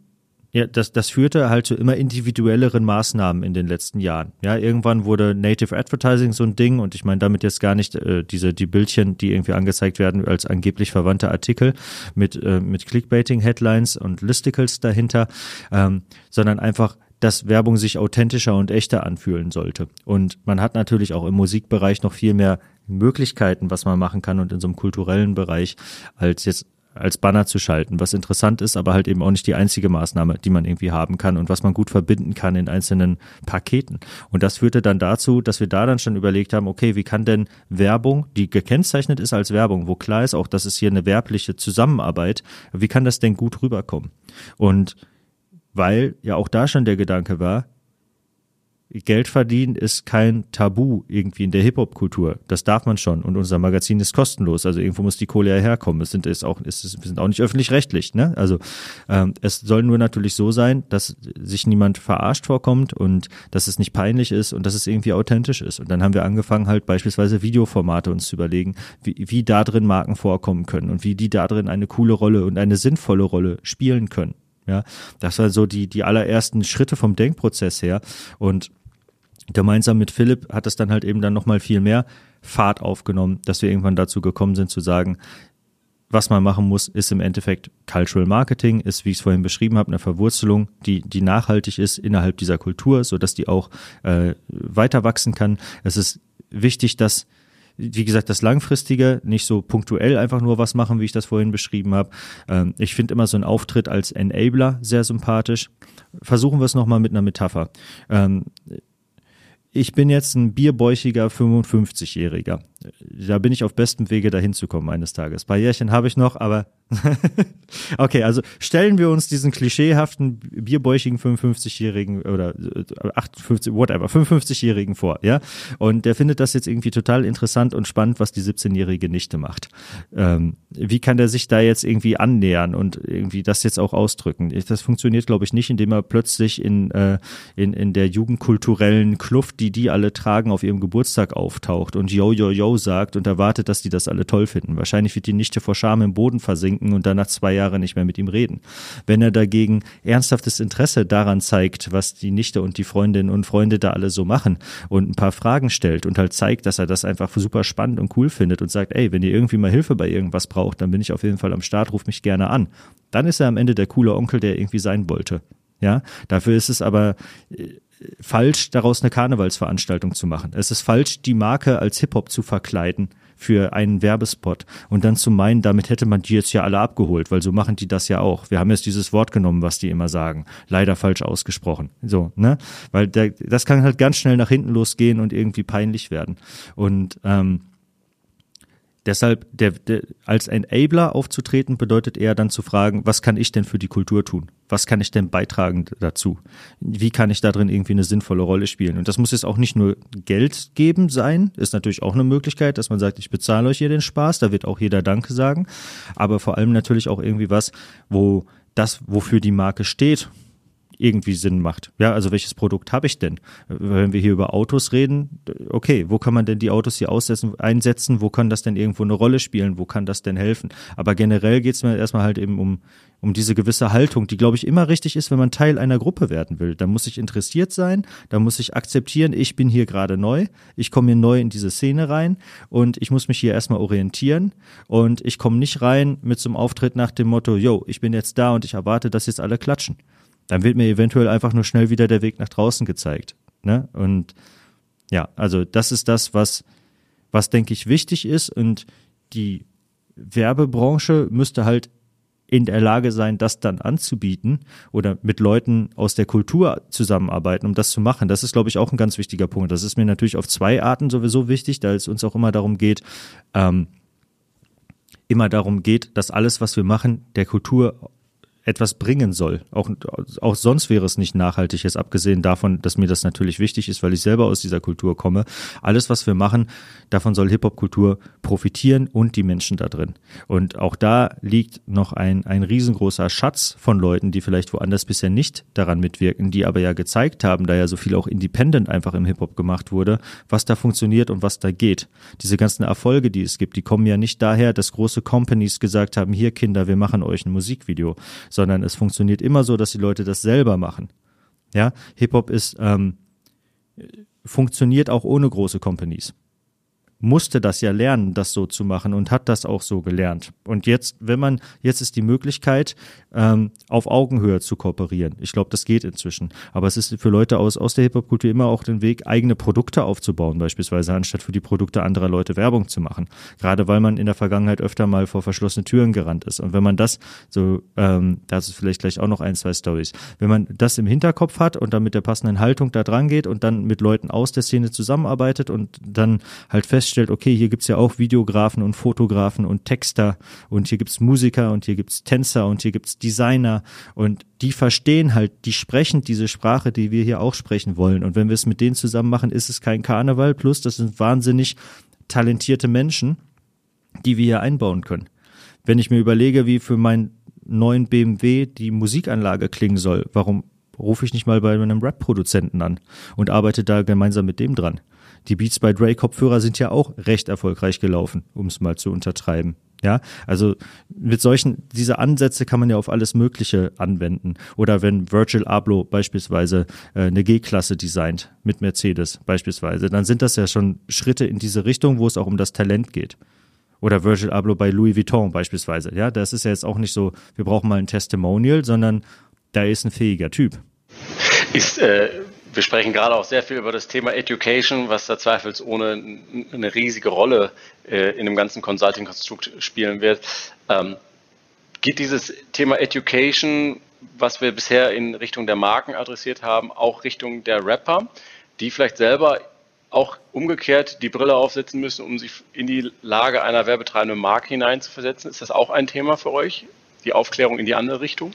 ja, das, das führte halt zu immer individuelleren Maßnahmen in den letzten Jahren. Ja, irgendwann wurde Native Advertising so ein Ding und ich meine damit jetzt gar nicht äh, diese die Bildchen, die irgendwie angezeigt werden als angeblich verwandte Artikel mit äh, mit Clickbaiting Headlines und Listicles dahinter, ähm, sondern einfach dass Werbung sich authentischer und echter anfühlen sollte. Und man hat natürlich auch im Musikbereich noch viel mehr Möglichkeiten, was man machen kann und in so einem kulturellen Bereich als jetzt als Banner zu schalten, was interessant ist, aber halt eben auch nicht die einzige Maßnahme, die man irgendwie haben kann und was man gut verbinden kann in einzelnen Paketen. Und das führte dann dazu, dass wir da dann schon überlegt haben, okay, wie kann denn Werbung, die gekennzeichnet ist als Werbung, wo klar ist auch, dass es hier eine werbliche Zusammenarbeit, wie kann das denn gut rüberkommen? Und weil ja auch da schon der Gedanke war, Geld verdienen ist kein Tabu irgendwie in der Hip-Hop-Kultur. Das darf man schon. Und unser Magazin ist kostenlos. Also irgendwo muss die Kohle ja herkommen. Es sind, ist auch, ist, wir sind auch nicht öffentlich-rechtlich. Ne? Also ähm, es soll nur natürlich so sein, dass sich niemand verarscht vorkommt und dass es nicht peinlich ist und dass es irgendwie authentisch ist. Und dann haben wir angefangen, halt beispielsweise Videoformate uns zu überlegen, wie, wie da drin Marken vorkommen können und wie die da drin eine coole Rolle und eine sinnvolle Rolle spielen können. Ja, das war so die, die allerersten Schritte vom Denkprozess her. Und gemeinsam mit Philipp hat es dann halt eben dann nochmal viel mehr Fahrt aufgenommen, dass wir irgendwann dazu gekommen sind zu sagen, was man machen muss, ist im Endeffekt Cultural Marketing, ist, wie ich es vorhin beschrieben habe, eine Verwurzelung, die, die nachhaltig ist innerhalb dieser Kultur, so dass die auch äh, weiter wachsen kann. Es ist wichtig, dass wie gesagt, das Langfristige, nicht so punktuell einfach nur was machen, wie ich das vorhin beschrieben habe. Ähm, ich finde immer so einen Auftritt als Enabler sehr sympathisch. Versuchen wir es nochmal mit einer Metapher. Ähm, ich bin jetzt ein bierbäuchiger 55-Jähriger. Da bin ich auf bestem Wege, dahin zu kommen eines Tages. Ein paar Jährchen habe ich noch, aber <laughs> okay, also stellen wir uns diesen klischeehaften bierbäuchigen 55-Jährigen oder 58, äh, whatever, 55-Jährigen vor, ja? Und der findet das jetzt irgendwie total interessant und spannend, was die 17-jährige Nichte macht. Ähm, wie kann der sich da jetzt irgendwie annähern und irgendwie das jetzt auch ausdrücken? Das funktioniert, glaube ich, nicht, indem er plötzlich in, äh, in, in der jugendkulturellen Kluft, die die alle tragen, auf ihrem Geburtstag auftaucht und yo, yo, yo sagt und erwartet, dass die das alle toll finden. Wahrscheinlich wird die Nichte vor Scham im Boden versinken und dann nach zwei Jahren nicht mehr mit ihm reden. Wenn er dagegen ernsthaftes Interesse daran zeigt, was die Nichte und die Freundinnen und Freunde da alle so machen und ein paar Fragen stellt und halt zeigt, dass er das einfach super spannend und cool findet und sagt, ey, wenn ihr irgendwie mal Hilfe bei irgendwas braucht, dann bin ich auf jeden Fall am Start, ruf mich gerne an. Dann ist er am Ende der coole Onkel, der irgendwie sein wollte. Ja, dafür ist es aber äh, falsch, daraus eine Karnevalsveranstaltung zu machen. Es ist falsch, die Marke als Hip-Hop zu verkleiden für einen Werbespot und dann zu meinen, damit hätte man die jetzt ja alle abgeholt, weil so machen die das ja auch. Wir haben jetzt dieses Wort genommen, was die immer sagen, leider falsch ausgesprochen. So, ne? Weil der, das kann halt ganz schnell nach hinten losgehen und irgendwie peinlich werden. Und ähm, Deshalb, der, der, als Enabler aufzutreten, bedeutet eher dann zu fragen, was kann ich denn für die Kultur tun? Was kann ich denn beitragen dazu? Wie kann ich da drin irgendwie eine sinnvolle Rolle spielen? Und das muss jetzt auch nicht nur Geld geben sein, ist natürlich auch eine Möglichkeit, dass man sagt, ich bezahle euch hier den Spaß, da wird auch jeder Danke sagen, aber vor allem natürlich auch irgendwie was, wo das, wofür die Marke steht, irgendwie Sinn macht. Ja, also welches Produkt habe ich denn? Wenn wir hier über Autos reden, okay, wo kann man denn die Autos hier aussetzen, einsetzen? Wo kann das denn irgendwo eine Rolle spielen? Wo kann das denn helfen? Aber generell geht es mir erstmal halt eben um, um diese gewisse Haltung, die, glaube ich, immer richtig ist, wenn man Teil einer Gruppe werden will. Da muss ich interessiert sein, da muss ich akzeptieren, ich bin hier gerade neu, ich komme hier neu in diese Szene rein und ich muss mich hier erstmal orientieren und ich komme nicht rein mit so einem Auftritt nach dem Motto, yo, ich bin jetzt da und ich erwarte, dass jetzt alle klatschen dann wird mir eventuell einfach nur schnell wieder der Weg nach draußen gezeigt. Ne? Und ja, also das ist das, was, was denke ich wichtig ist. Und die Werbebranche müsste halt in der Lage sein, das dann anzubieten oder mit Leuten aus der Kultur zusammenarbeiten, um das zu machen. Das ist, glaube ich, auch ein ganz wichtiger Punkt. Das ist mir natürlich auf zwei Arten sowieso wichtig, da es uns auch immer darum geht, ähm, immer darum geht, dass alles, was wir machen, der Kultur etwas bringen soll. Auch, auch sonst wäre es nicht nachhaltig, jetzt abgesehen davon, dass mir das natürlich wichtig ist, weil ich selber aus dieser Kultur komme. Alles, was wir machen, davon soll Hip-Hop-Kultur profitieren und die Menschen da drin. Und auch da liegt noch ein, ein riesengroßer Schatz von Leuten, die vielleicht woanders bisher nicht daran mitwirken, die aber ja gezeigt haben, da ja so viel auch independent einfach im Hip-Hop gemacht wurde, was da funktioniert und was da geht. Diese ganzen Erfolge, die es gibt, die kommen ja nicht daher, dass große Companies gesagt haben, hier Kinder, wir machen euch ein Musikvideo, sondern es funktioniert immer so, dass die Leute das selber machen. Ja, Hip-Hop ist ähm, funktioniert auch ohne große Companies musste das ja lernen, das so zu machen und hat das auch so gelernt. Und jetzt, wenn man, jetzt ist die Möglichkeit, ähm, auf Augenhöhe zu kooperieren. Ich glaube, das geht inzwischen. Aber es ist für Leute aus, aus der Hip-Hop-Kultur immer auch den Weg, eigene Produkte aufzubauen, beispielsweise, anstatt für die Produkte anderer Leute Werbung zu machen. Gerade weil man in der Vergangenheit öfter mal vor verschlossene Türen gerannt ist. Und wenn man das so, ähm, das ist vielleicht gleich auch noch ein, zwei Stories, wenn man das im Hinterkopf hat und dann mit der passenden Haltung da dran geht und dann mit Leuten aus der Szene zusammenarbeitet und dann halt fest feststellt, okay, hier gibt's ja auch Videografen und Fotografen und Texter und hier gibt's Musiker und hier gibt's Tänzer und hier gibt's Designer und die verstehen halt, die sprechen diese Sprache, die wir hier auch sprechen wollen. Und wenn wir es mit denen zusammen machen, ist es kein Karneval, plus das sind wahnsinnig talentierte Menschen, die wir hier einbauen können. Wenn ich mir überlege, wie für meinen neuen BMW die Musikanlage klingen soll, warum rufe ich nicht mal bei einem Rap-Produzenten an und arbeite da gemeinsam mit dem dran? Die Beats by Dre Kopfhörer sind ja auch recht erfolgreich gelaufen, um es mal zu untertreiben. Ja, also mit solchen, diese Ansätze kann man ja auf alles Mögliche anwenden. Oder wenn Virgil Abloh beispielsweise äh, eine G-Klasse designt mit Mercedes beispielsweise, dann sind das ja schon Schritte in diese Richtung, wo es auch um das Talent geht. Oder Virgil Abloh bei Louis Vuitton beispielsweise. Ja, das ist ja jetzt auch nicht so, wir brauchen mal ein Testimonial, sondern da ist ein fähiger Typ. Ist, äh, wir sprechen gerade auch sehr viel über das Thema Education, was da zweifelsohne eine riesige Rolle äh, in dem ganzen Consulting-Konstrukt spielen wird. Ähm, geht dieses Thema Education, was wir bisher in Richtung der Marken adressiert haben, auch Richtung der Rapper, die vielleicht selber auch umgekehrt die Brille aufsetzen müssen, um sich in die Lage einer werbetreibenden Marke hineinzuversetzen? Ist das auch ein Thema für euch, die Aufklärung in die andere Richtung?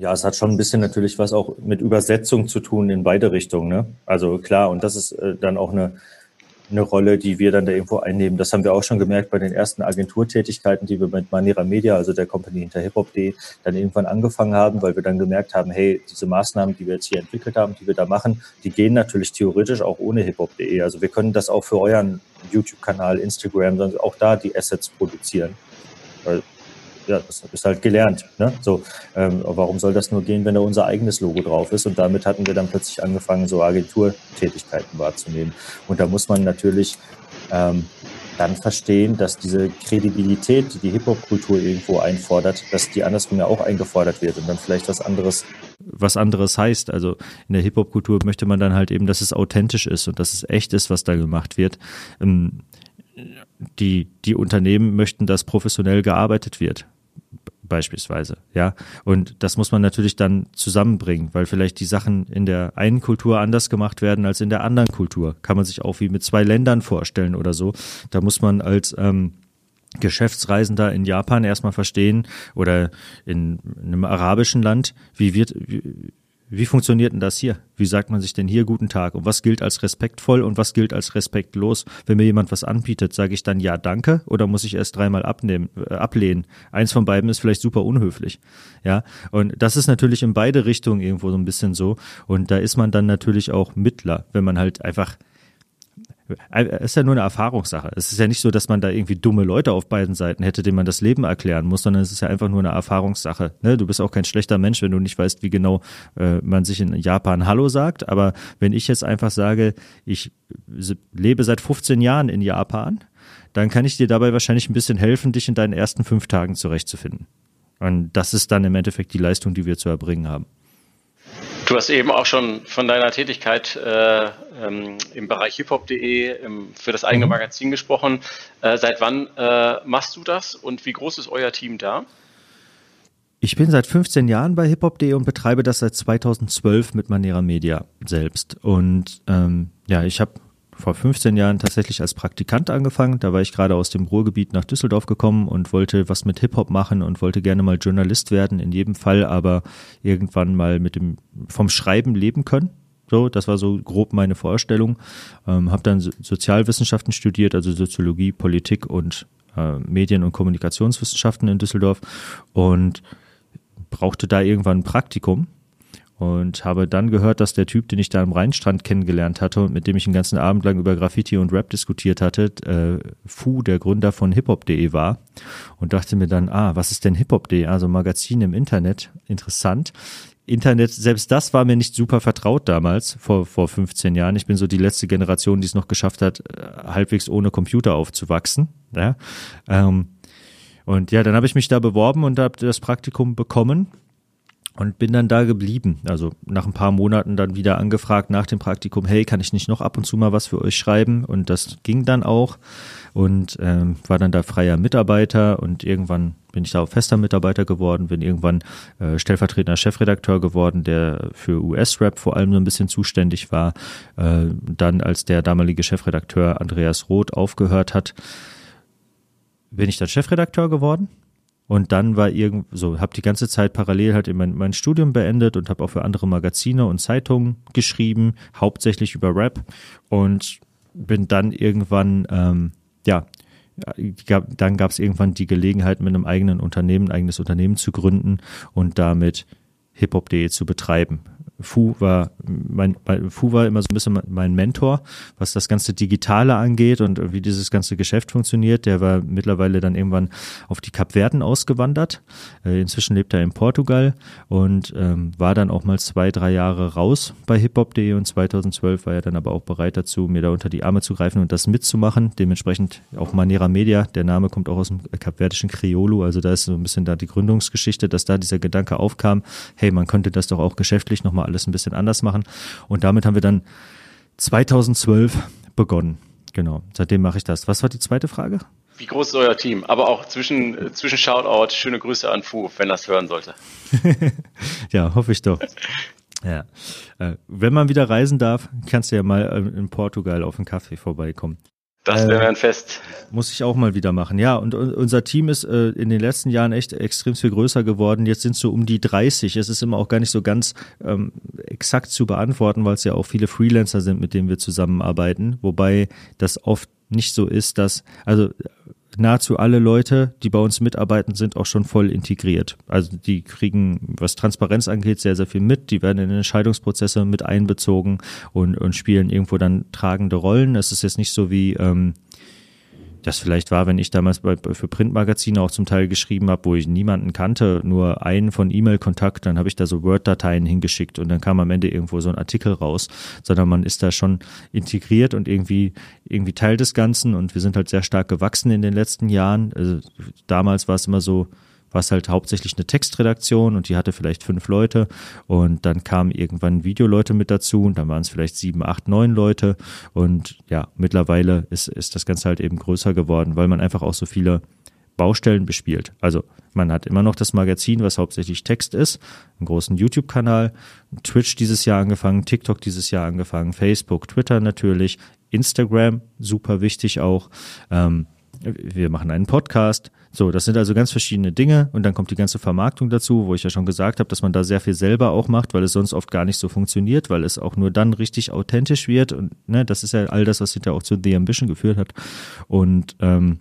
Ja, es hat schon ein bisschen natürlich was auch mit Übersetzung zu tun in beide Richtungen. Ne? Also klar, und das ist äh, dann auch eine, eine Rolle, die wir dann da irgendwo einnehmen. Das haben wir auch schon gemerkt bei den ersten Agenturtätigkeiten, die wir mit Manera Media, also der Company hinter hiphop.de, dann irgendwann angefangen haben, weil wir dann gemerkt haben, hey, diese Maßnahmen, die wir jetzt hier entwickelt haben, die wir da machen, die gehen natürlich theoretisch auch ohne hiphop.de. Also wir können das auch für euren YouTube-Kanal, Instagram, auch da die Assets produzieren. Weil ja, das ist halt gelernt. Ne? So, ähm, warum soll das nur gehen, wenn da unser eigenes Logo drauf ist? Und damit hatten wir dann plötzlich angefangen, so Agenturtätigkeiten wahrzunehmen. Und da muss man natürlich ähm, dann verstehen, dass diese Kredibilität, die die Hip-Hop-Kultur irgendwo einfordert, dass die andersrum ja auch eingefordert wird und dann vielleicht was anderes was anderes heißt. Also in der Hip-Hop-Kultur möchte man dann halt eben, dass es authentisch ist und dass es echt ist, was da gemacht wird. Ähm, die, die Unternehmen möchten, dass professionell gearbeitet wird beispielsweise, ja. Und das muss man natürlich dann zusammenbringen, weil vielleicht die Sachen in der einen Kultur anders gemacht werden als in der anderen Kultur. Kann man sich auch wie mit zwei Ländern vorstellen oder so. Da muss man als ähm, Geschäftsreisender in Japan erstmal verstehen oder in einem arabischen Land, wie wird, wie, wie funktioniert denn das hier? Wie sagt man sich denn hier guten Tag? Und was gilt als respektvoll und was gilt als respektlos? Wenn mir jemand was anbietet, sage ich dann ja, danke oder muss ich erst dreimal abnehmen, äh, ablehnen? Eins von beiden ist vielleicht super unhöflich. Ja, und das ist natürlich in beide Richtungen irgendwo so ein bisschen so. Und da ist man dann natürlich auch Mittler, wenn man halt einfach ist ja nur eine Erfahrungssache. Es ist ja nicht so, dass man da irgendwie dumme Leute auf beiden Seiten hätte, denen man das Leben erklären muss, sondern es ist ja einfach nur eine Erfahrungssache. Ne? Du bist auch kein schlechter Mensch, wenn du nicht weißt, wie genau äh, man sich in Japan Hallo sagt. Aber wenn ich jetzt einfach sage, ich lebe seit 15 Jahren in Japan, dann kann ich dir dabei wahrscheinlich ein bisschen helfen, dich in deinen ersten fünf Tagen zurechtzufinden. Und das ist dann im Endeffekt die Leistung, die wir zu erbringen haben. Du hast eben auch schon von deiner Tätigkeit äh, ähm, im Bereich hiphop.de für das eigene mhm. Magazin gesprochen. Äh, seit wann äh, machst du das und wie groß ist euer Team da? Ich bin seit 15 Jahren bei hiphop.de und betreibe das seit 2012 mit Manera Media selbst. Und ähm, ja, ich habe vor 15 Jahren tatsächlich als Praktikant angefangen. Da war ich gerade aus dem Ruhrgebiet nach Düsseldorf gekommen und wollte was mit Hip-Hop machen und wollte gerne mal Journalist werden, in jedem Fall aber irgendwann mal mit dem, vom Schreiben leben können. So, das war so grob meine Vorstellung. Ähm, habe dann Sozialwissenschaften studiert, also Soziologie, Politik und äh, Medien- und Kommunikationswissenschaften in Düsseldorf und brauchte da irgendwann ein Praktikum und habe dann gehört, dass der Typ, den ich da am Rheinstrand kennengelernt hatte und mit dem ich den ganzen Abend lang über Graffiti und Rap diskutiert hatte, äh, Fu, der Gründer von hiphop.de war und dachte mir dann, ah, was ist denn hiphop.de? Also Magazin im Internet, interessant. Internet, selbst das war mir nicht super vertraut damals, vor, vor 15 Jahren. Ich bin so die letzte Generation, die es noch geschafft hat, äh, halbwegs ohne Computer aufzuwachsen. Ja? Ähm, und ja, dann habe ich mich da beworben und habe das Praktikum bekommen und bin dann da geblieben. Also nach ein paar Monaten dann wieder angefragt nach dem Praktikum, hey, kann ich nicht noch ab und zu mal was für euch schreiben? Und das ging dann auch. und ähm, war dann da freier Mitarbeiter und irgendwann bin ich da auch fester Mitarbeiter geworden, bin irgendwann äh, stellvertretender Chefredakteur geworden, der für US-Rap vor allem so ein bisschen zuständig war. Äh, dann, als der damalige Chefredakteur Andreas Roth aufgehört hat, bin ich dann Chefredakteur geworden. Und dann war irgend so, habe die ganze Zeit parallel halt mein, mein Studium beendet und habe auch für andere Magazine und Zeitungen geschrieben, hauptsächlich über Rap und bin dann irgendwann ähm, ja dann gab es irgendwann die Gelegenheit, mit einem eigenen Unternehmen, ein eigenes Unternehmen zu gründen und damit hiphop.de zu betreiben. Fu war mein, Fu war immer so ein bisschen mein Mentor, was das ganze Digitale angeht und wie dieses ganze Geschäft funktioniert. Der war mittlerweile dann irgendwann auf die Kapverden ausgewandert. Äh, inzwischen lebt er in Portugal und ähm, war dann auch mal zwei, drei Jahre raus bei hiphop.de und 2012 war er dann aber auch bereit dazu, mir da unter die Arme zu greifen und das mitzumachen. Dementsprechend auch Manera Media. Der Name kommt auch aus dem kapverdischen Criollo, also da ist so ein bisschen da die Gründungsgeschichte, dass da dieser Gedanke aufkam, hey, man könnte das doch auch geschäftlich nochmal alles ein bisschen anders machen. Und damit haben wir dann 2012 begonnen. Genau, seitdem mache ich das. Was war die zweite Frage? Wie groß ist euer Team? Aber auch zwischen, äh, zwischen Shoutout, schöne Grüße an Fu, wenn das hören sollte. <laughs> ja, hoffe ich doch. <laughs> Ja. Äh, wenn man wieder reisen darf, kannst du ja mal äh, in Portugal auf einen Kaffee vorbeikommen. Das wäre ein Fest. Muss ich auch mal wieder machen. Ja, und unser Team ist äh, in den letzten Jahren echt extrem viel größer geworden. Jetzt sind es so um die 30. Es ist immer auch gar nicht so ganz ähm, exakt zu beantworten, weil es ja auch viele Freelancer sind, mit denen wir zusammenarbeiten. Wobei das oft nicht so ist, dass, also nahezu alle Leute, die bei uns mitarbeiten, sind auch schon voll integriert. Also die kriegen, was Transparenz angeht, sehr, sehr viel mit. Die werden in Entscheidungsprozesse mit einbezogen und, und spielen irgendwo dann tragende Rollen. Es ist jetzt nicht so wie, ähm, das vielleicht war, wenn ich damals bei, für Printmagazine auch zum Teil geschrieben habe, wo ich niemanden kannte, nur einen von E-Mail-Kontakt, dann habe ich da so Word-Dateien hingeschickt und dann kam am Ende irgendwo so ein Artikel raus, sondern man ist da schon integriert und irgendwie, irgendwie Teil des Ganzen und wir sind halt sehr stark gewachsen in den letzten Jahren. Also damals war es immer so, war es halt hauptsächlich eine Textredaktion und die hatte vielleicht fünf Leute und dann kamen irgendwann Videoleute mit dazu und dann waren es vielleicht sieben, acht, neun Leute und ja, mittlerweile ist, ist das Ganze halt eben größer geworden, weil man einfach auch so viele Baustellen bespielt. Also man hat immer noch das Magazin, was hauptsächlich Text ist, einen großen YouTube-Kanal, Twitch dieses Jahr angefangen, TikTok dieses Jahr angefangen, Facebook, Twitter natürlich, Instagram, super wichtig auch. Ähm, wir machen einen Podcast. So, das sind also ganz verschiedene Dinge und dann kommt die ganze Vermarktung dazu, wo ich ja schon gesagt habe, dass man da sehr viel selber auch macht, weil es sonst oft gar nicht so funktioniert, weil es auch nur dann richtig authentisch wird und ne, das ist ja all das, was hinterher auch zu The Ambition geführt hat und ähm,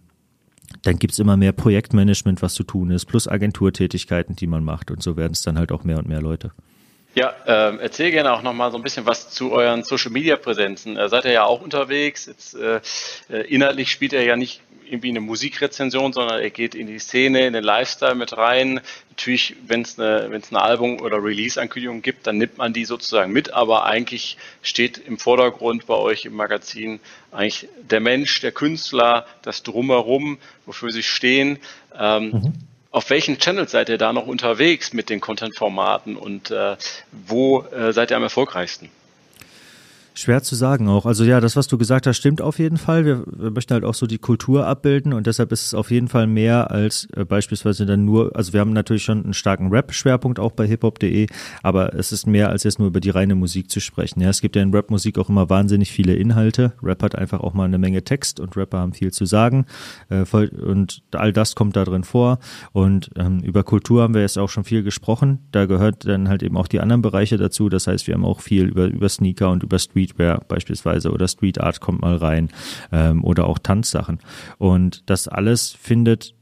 dann gibt's immer mehr Projektmanagement, was zu tun ist, plus Agenturtätigkeiten, die man macht und so werden es dann halt auch mehr und mehr Leute. Ja, äh, erzähl gerne auch nochmal so ein bisschen was zu euren Social Media Präsenzen. Äh, seid ihr ja auch unterwegs. Jetzt, äh, äh inhaltlich spielt er ja nicht irgendwie eine Musikrezension, sondern er geht in die Szene, in den Lifestyle mit rein. Natürlich, wenn es eine, eine Album- oder Release-Ankündigung gibt, dann nimmt man die sozusagen mit, aber eigentlich steht im Vordergrund bei euch im Magazin eigentlich der Mensch, der Künstler, das Drumherum, wofür sie stehen. Ähm, mhm. Auf welchen Channels seid ihr da noch unterwegs mit den Content-Formaten und äh, wo äh, seid ihr am erfolgreichsten? Schwer zu sagen auch. Also ja, das, was du gesagt hast, stimmt auf jeden Fall. Wir, wir möchten halt auch so die Kultur abbilden und deshalb ist es auf jeden Fall mehr als äh, beispielsweise dann nur, also wir haben natürlich schon einen starken Rap-Schwerpunkt auch bei hiphop.de, aber es ist mehr als jetzt nur über die reine Musik zu sprechen. Ja, es gibt ja in Rap-Musik auch immer wahnsinnig viele Inhalte. Rap hat einfach auch mal eine Menge Text und Rapper haben viel zu sagen äh, und all das kommt da drin vor und ähm, über Kultur haben wir jetzt auch schon viel gesprochen. Da gehört dann halt eben auch die anderen Bereiche dazu. Das heißt, wir haben auch viel über, über Sneaker und über Street Streetwear beispielsweise oder Street Art kommt mal rein ähm, oder auch Tanzsachen. Und das alles findet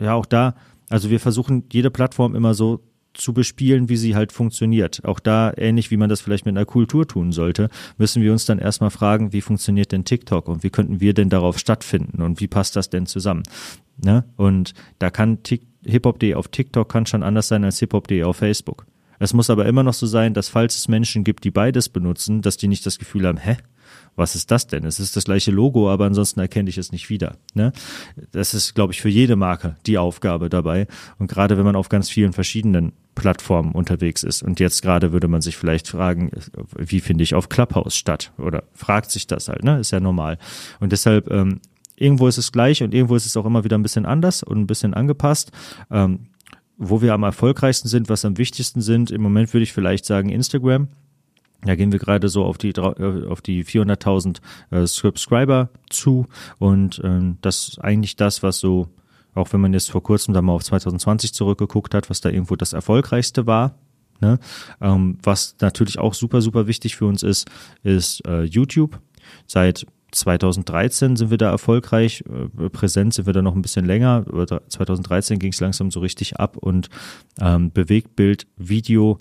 ja auch da, also wir versuchen jede Plattform immer so zu bespielen, wie sie halt funktioniert. Auch da, ähnlich wie man das vielleicht mit einer Kultur tun sollte, müssen wir uns dann erstmal fragen, wie funktioniert denn TikTok und wie könnten wir denn darauf stattfinden und wie passt das denn zusammen? Ne? Und da kann Hip-Hop.de auf TikTok kann schon anders sein als Hip-Hop.de auf Facebook. Es muss aber immer noch so sein, dass falls es Menschen gibt, die beides benutzen, dass die nicht das Gefühl haben, hä? was ist das denn? Es ist das gleiche Logo, aber ansonsten erkenne ich es nicht wieder. Ne? Das ist, glaube ich, für jede Marke die Aufgabe dabei. Und gerade wenn man auf ganz vielen verschiedenen Plattformen unterwegs ist. Und jetzt gerade würde man sich vielleicht fragen, wie finde ich auf Clubhouse statt? Oder fragt sich das halt, ne? Ist ja normal. Und deshalb, ähm, irgendwo ist es gleich und irgendwo ist es auch immer wieder ein bisschen anders und ein bisschen angepasst. Ähm, wo wir am erfolgreichsten sind, was am wichtigsten sind, im Moment würde ich vielleicht sagen Instagram. Da gehen wir gerade so auf die äh, auf die 400.000 äh, Subscriber zu und ähm, das ist eigentlich das, was so auch wenn man jetzt vor kurzem da mal auf 2020 zurückgeguckt hat, was da irgendwo das erfolgreichste war. Ne? Ähm, was natürlich auch super, super wichtig für uns ist, ist äh, YouTube. Seit 2013 sind wir da erfolgreich, äh, präsent sind wir da noch ein bisschen länger. 2013 ging es langsam so richtig ab und ähm, Bewegtbild, Video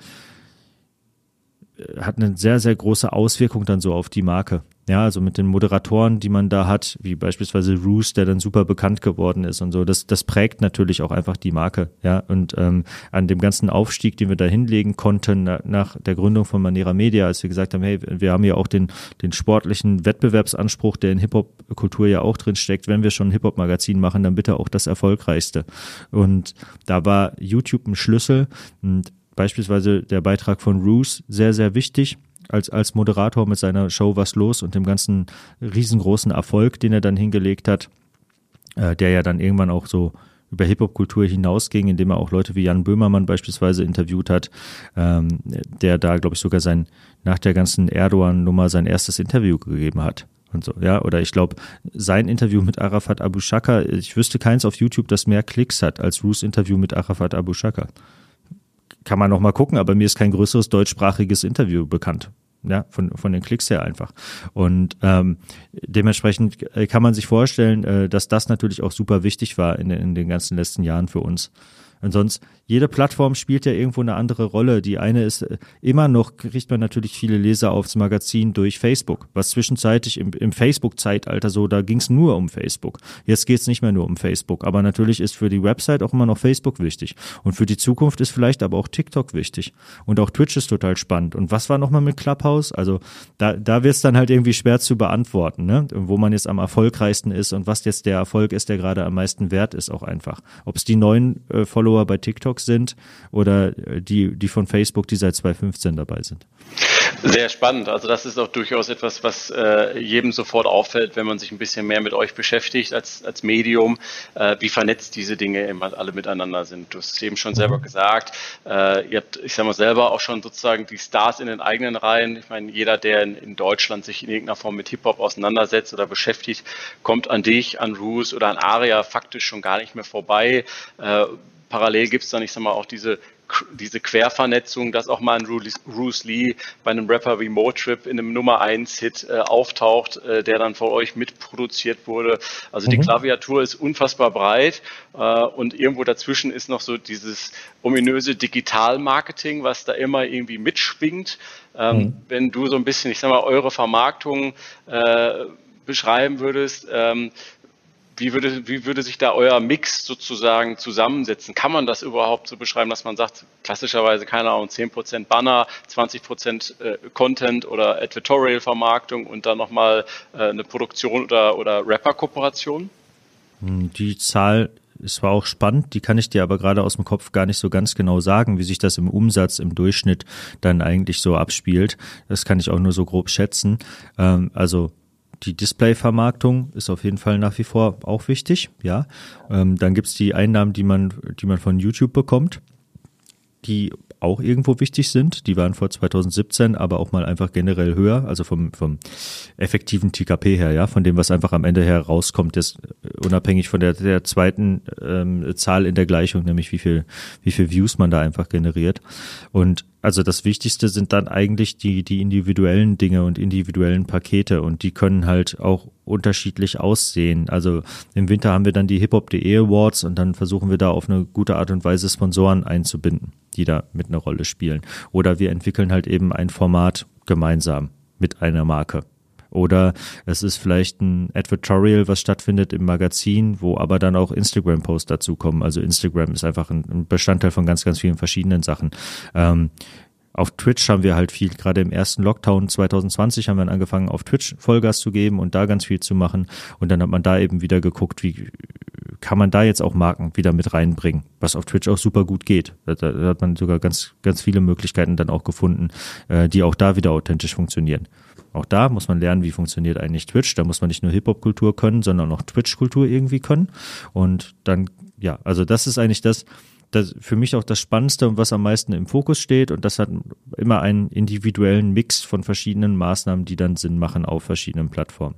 äh, hat eine sehr, sehr große Auswirkung dann so auf die Marke. Ja, also mit den Moderatoren, die man da hat, wie beispielsweise Roos, der dann super bekannt geworden ist und so, das, das prägt natürlich auch einfach die Marke. Ja, und ähm, an dem ganzen Aufstieg, den wir da hinlegen konnten na, nach der Gründung von Manera Media, als wir gesagt haben, hey, wir haben ja auch den, den sportlichen Wettbewerbsanspruch, der in Hip-Hop-Kultur ja auch drin steckt. Wenn wir schon ein Hip-Hop-Magazin machen, dann bitte auch das erfolgreichste. Und da war YouTube ein Schlüssel und beispielsweise der Beitrag von Roos sehr, sehr wichtig als, als Moderator mit seiner Show Was los und dem ganzen riesengroßen Erfolg, den er dann hingelegt hat, äh, der ja dann irgendwann auch so über Hip-Hop-Kultur hinausging, indem er auch Leute wie Jan Böhmermann beispielsweise interviewt hat, ähm, der da, glaube ich, sogar sein, nach der ganzen Erdogan-Nummer sein erstes Interview gegeben hat. Und so, ja, oder ich glaube, sein Interview mit Arafat Abu Shaka, ich wüsste keins auf YouTube, das mehr Klicks hat als Roos Interview mit Arafat Abu Shaka kann man noch mal gucken, aber mir ist kein größeres deutschsprachiges Interview bekannt. Ja, von, von den Klicks her einfach. Und ähm, dementsprechend kann man sich vorstellen, äh, dass das natürlich auch super wichtig war in, in den ganzen letzten Jahren für uns. Und sonst, jede Plattform spielt ja irgendwo eine andere Rolle. Die eine ist, äh, immer noch kriegt man natürlich viele Leser aufs Magazin durch Facebook, was zwischenzeitlich im, im Facebook-Zeitalter so, da ging es nur um Facebook. Jetzt geht es nicht mehr nur um Facebook. Aber natürlich ist für die Website auch immer noch Facebook wichtig. Und für die Zukunft ist vielleicht aber auch TikTok wichtig. Und auch Twitch ist total spannend. Und was war nochmal mit Clubhouse? Also da, da wird es dann halt irgendwie schwer zu beantworten, ne? wo man jetzt am erfolgreichsten ist und was jetzt der Erfolg ist, der gerade am meisten wert ist, auch einfach. Ob es die neuen äh, Follower Follower bei TikTok sind oder äh, die, die von Facebook, die seit 2015 dabei sind. Sehr spannend. Also das ist auch durchaus etwas, was äh, jedem sofort auffällt, wenn man sich ein bisschen mehr mit euch beschäftigt als, als Medium, äh, wie vernetzt diese Dinge immer alle miteinander sind. Du hast es eben schon selber mhm. gesagt. Äh, ihr habt, ich sage mal selber, auch schon sozusagen die Stars in den eigenen Reihen. Ich meine, jeder, der in, in Deutschland sich in irgendeiner Form mit Hip-Hop auseinandersetzt oder beschäftigt, kommt an dich, an Roos oder an Aria faktisch schon gar nicht mehr vorbei. Parallel gibt es dann, ich sag mal, auch diese diese Quervernetzung, dass auch mal ein Bruce Lee bei einem Rapper wie Motrip in einem Nummer 1 Hit äh, auftaucht, äh, der dann von euch mitproduziert wurde. Also mhm. die Klaviatur ist unfassbar breit äh, und irgendwo dazwischen ist noch so dieses ominöse Digital-Marketing, was da immer irgendwie mitschwingt. Ähm, mhm. Wenn du so ein bisschen, ich sag mal, eure Vermarktung äh, beschreiben würdest, ähm, wie würde, wie würde sich da euer Mix sozusagen zusammensetzen? Kann man das überhaupt so beschreiben, dass man sagt, klassischerweise, keine Ahnung, 10% Banner, 20% äh, Content oder Advertorial-Vermarktung und dann nochmal äh, eine Produktion oder, oder Rapper-Kooperation? Hm, die Zahl ist zwar auch spannend, die kann ich dir aber gerade aus dem Kopf gar nicht so ganz genau sagen, wie sich das im Umsatz im Durchschnitt dann eigentlich so abspielt. Das kann ich auch nur so grob schätzen. Ähm, also die Display-Vermarktung ist auf jeden Fall nach wie vor auch wichtig, ja. Ähm, dann gibt's die Einnahmen, die man, die man von YouTube bekommt, die auch irgendwo wichtig sind. Die waren vor 2017 aber auch mal einfach generell höher, also vom, vom effektiven TKP her, ja, von dem, was einfach am Ende herauskommt, jetzt unabhängig von der, der zweiten ähm, Zahl in der Gleichung, nämlich wie viel, wie viel Views man da einfach generiert. Und also das Wichtigste sind dann eigentlich die, die individuellen Dinge und individuellen Pakete und die können halt auch unterschiedlich aussehen. Also im Winter haben wir dann die Hip-Hop.de Awards und dann versuchen wir da auf eine gute Art und Weise Sponsoren einzubinden, die da mit einer Rolle spielen. Oder wir entwickeln halt eben ein Format gemeinsam mit einer Marke. Oder es ist vielleicht ein Advertorial, was stattfindet im Magazin, wo aber dann auch Instagram-Posts dazukommen. Also Instagram ist einfach ein Bestandteil von ganz, ganz vielen verschiedenen Sachen. Ähm, auf Twitch haben wir halt viel, gerade im ersten Lockdown 2020 haben wir dann angefangen, auf Twitch Vollgas zu geben und da ganz viel zu machen. Und dann hat man da eben wieder geguckt, wie kann man da jetzt auch Marken wieder mit reinbringen, was auf Twitch auch super gut geht. Da, da hat man sogar ganz, ganz viele Möglichkeiten dann auch gefunden, äh, die auch da wieder authentisch funktionieren. Auch da muss man lernen, wie funktioniert eigentlich Twitch. Da muss man nicht nur Hip-Hop-Kultur können, sondern auch Twitch-Kultur irgendwie können. Und dann, ja, also das ist eigentlich das, das für mich auch das Spannendste und was am meisten im Fokus steht. Und das hat immer einen individuellen Mix von verschiedenen Maßnahmen, die dann Sinn machen auf verschiedenen Plattformen.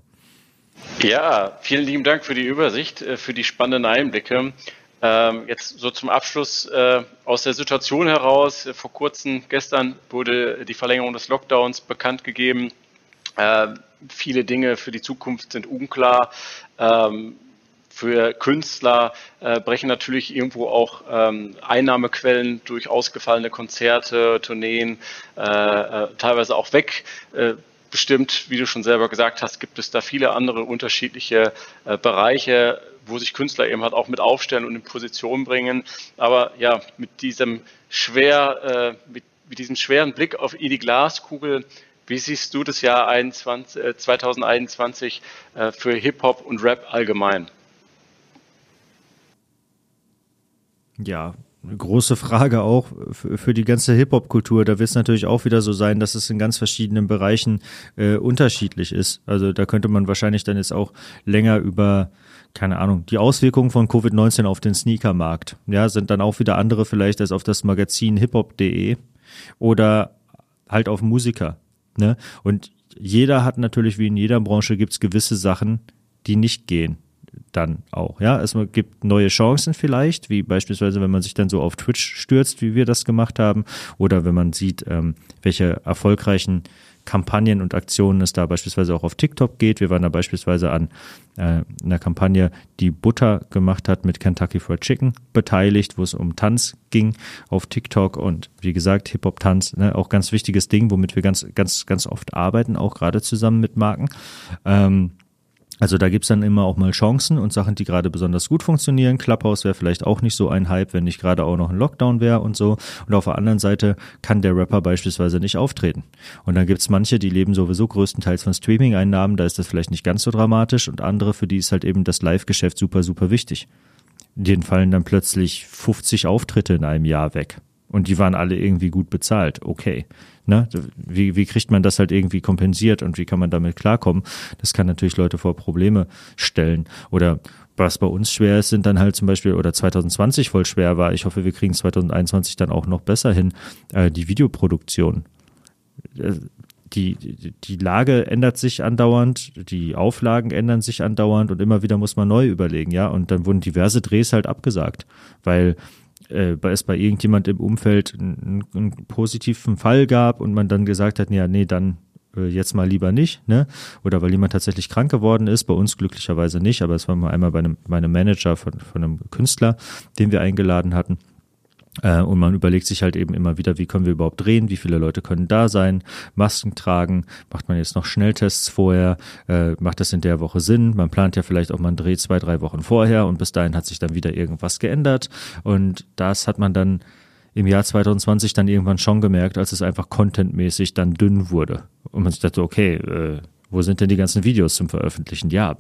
Ja, vielen lieben Dank für die Übersicht, äh, für die spannenden Einblicke. Ähm, jetzt so zum Abschluss äh, aus der Situation heraus. Vor kurzem, gestern wurde die Verlängerung des Lockdowns bekannt gegeben. Äh, viele Dinge für die Zukunft sind unklar. Ähm, für Künstler äh, brechen natürlich irgendwo auch ähm, Einnahmequellen durch ausgefallene Konzerte, Tourneen äh, äh, teilweise auch weg. Bestimmt, wie du schon selber gesagt hast, gibt es da viele andere unterschiedliche äh, Bereiche, wo sich Künstler eben halt auch mit aufstellen und in Position bringen. Aber ja, mit diesem schwer, äh, mit, mit diesem schweren Blick auf die Glaskugel, wie siehst du das Jahr 21, äh, 2021 äh, für Hip-Hop und Rap allgemein? Ja, eine große Frage auch für, für die ganze Hip-Hop-Kultur. Da wird es natürlich auch wieder so sein, dass es in ganz verschiedenen Bereichen äh, unterschiedlich ist. Also da könnte man wahrscheinlich dann jetzt auch länger über, keine Ahnung, die Auswirkungen von Covid-19 auf den Sneakermarkt. Ja, sind dann auch wieder andere vielleicht als auf das Magazin hiphop.de oder halt auf Musiker. Ne? Und jeder hat natürlich, wie in jeder Branche, gibt's gewisse Sachen, die nicht gehen dann auch. Ja, es gibt neue Chancen vielleicht, wie beispielsweise, wenn man sich dann so auf Twitch stürzt, wie wir das gemacht haben, oder wenn man sieht, ähm, welche erfolgreichen Kampagnen und Aktionen es da beispielsweise auch auf TikTok geht. Wir waren da beispielsweise an äh, einer Kampagne, die Butter gemacht hat mit Kentucky Fried Chicken beteiligt, wo es um Tanz ging auf TikTok und wie gesagt Hip-Hop-Tanz, ne, auch ganz wichtiges Ding, womit wir ganz, ganz, ganz oft arbeiten, auch gerade zusammen mit Marken. Ähm, also da gibt's dann immer auch mal Chancen und Sachen, die gerade besonders gut funktionieren. Clubhouse wäre vielleicht auch nicht so ein Hype, wenn nicht gerade auch noch ein Lockdown wäre und so. Und auf der anderen Seite kann der Rapper beispielsweise nicht auftreten. Und dann gibt's manche, die leben sowieso größtenteils von Streaming-Einnahmen, da ist das vielleicht nicht ganz so dramatisch. Und andere, für die ist halt eben das Live-Geschäft super, super wichtig. Denen fallen dann plötzlich 50 Auftritte in einem Jahr weg. Und die waren alle irgendwie gut bezahlt. Okay. Ne? Wie, wie kriegt man das halt irgendwie kompensiert und wie kann man damit klarkommen? Das kann natürlich Leute vor Probleme stellen. Oder was bei uns schwer ist, sind dann halt zum Beispiel, oder 2020 voll schwer war, ich hoffe, wir kriegen 2021 dann auch noch besser hin, äh, die Videoproduktion. Äh, die, die, die Lage ändert sich andauernd, die Auflagen ändern sich andauernd und immer wieder muss man neu überlegen, ja. Und dann wurden diverse Drehs halt abgesagt, weil äh, es bei irgendjemand im Umfeld einen, einen, positiven Fall gab und man dann gesagt hat, ja, nee, dann äh, jetzt mal lieber nicht, ne? Oder weil jemand tatsächlich krank geworden ist, bei uns glücklicherweise nicht, aber es war mal einmal bei einem, bei einem Manager von, von einem Künstler, den wir eingeladen hatten. Äh, und man überlegt sich halt eben immer wieder, wie können wir überhaupt drehen, wie viele Leute können da sein, Masken tragen, macht man jetzt noch Schnelltests vorher, äh, macht das in der Woche Sinn, man plant ja vielleicht auch mal einen Dreh zwei, drei Wochen vorher und bis dahin hat sich dann wieder irgendwas geändert und das hat man dann im Jahr 2020 dann irgendwann schon gemerkt, als es einfach contentmäßig dann dünn wurde und man sich dachte, okay, äh, wo sind denn die ganzen Videos zum Veröffentlichen? Ja,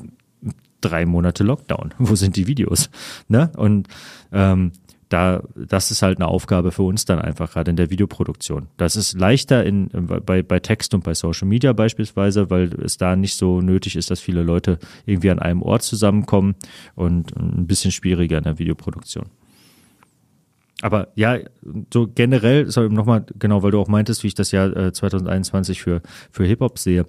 drei Monate Lockdown. <laughs> Wo sind die Videos? Ne? Und ähm, da, das ist halt eine Aufgabe für uns dann einfach gerade in der Videoproduktion. Das ist leichter in, bei, bei Text und bei Social Media beispielsweise, weil es da nicht so nötig ist, dass viele Leute irgendwie an einem Ort zusammenkommen und ein bisschen schwieriger in der Videoproduktion. Aber ja, so generell, sorry, nochmal, genau, weil du auch meintest, wie ich das Jahr 2021 für, für Hip-Hop sehe.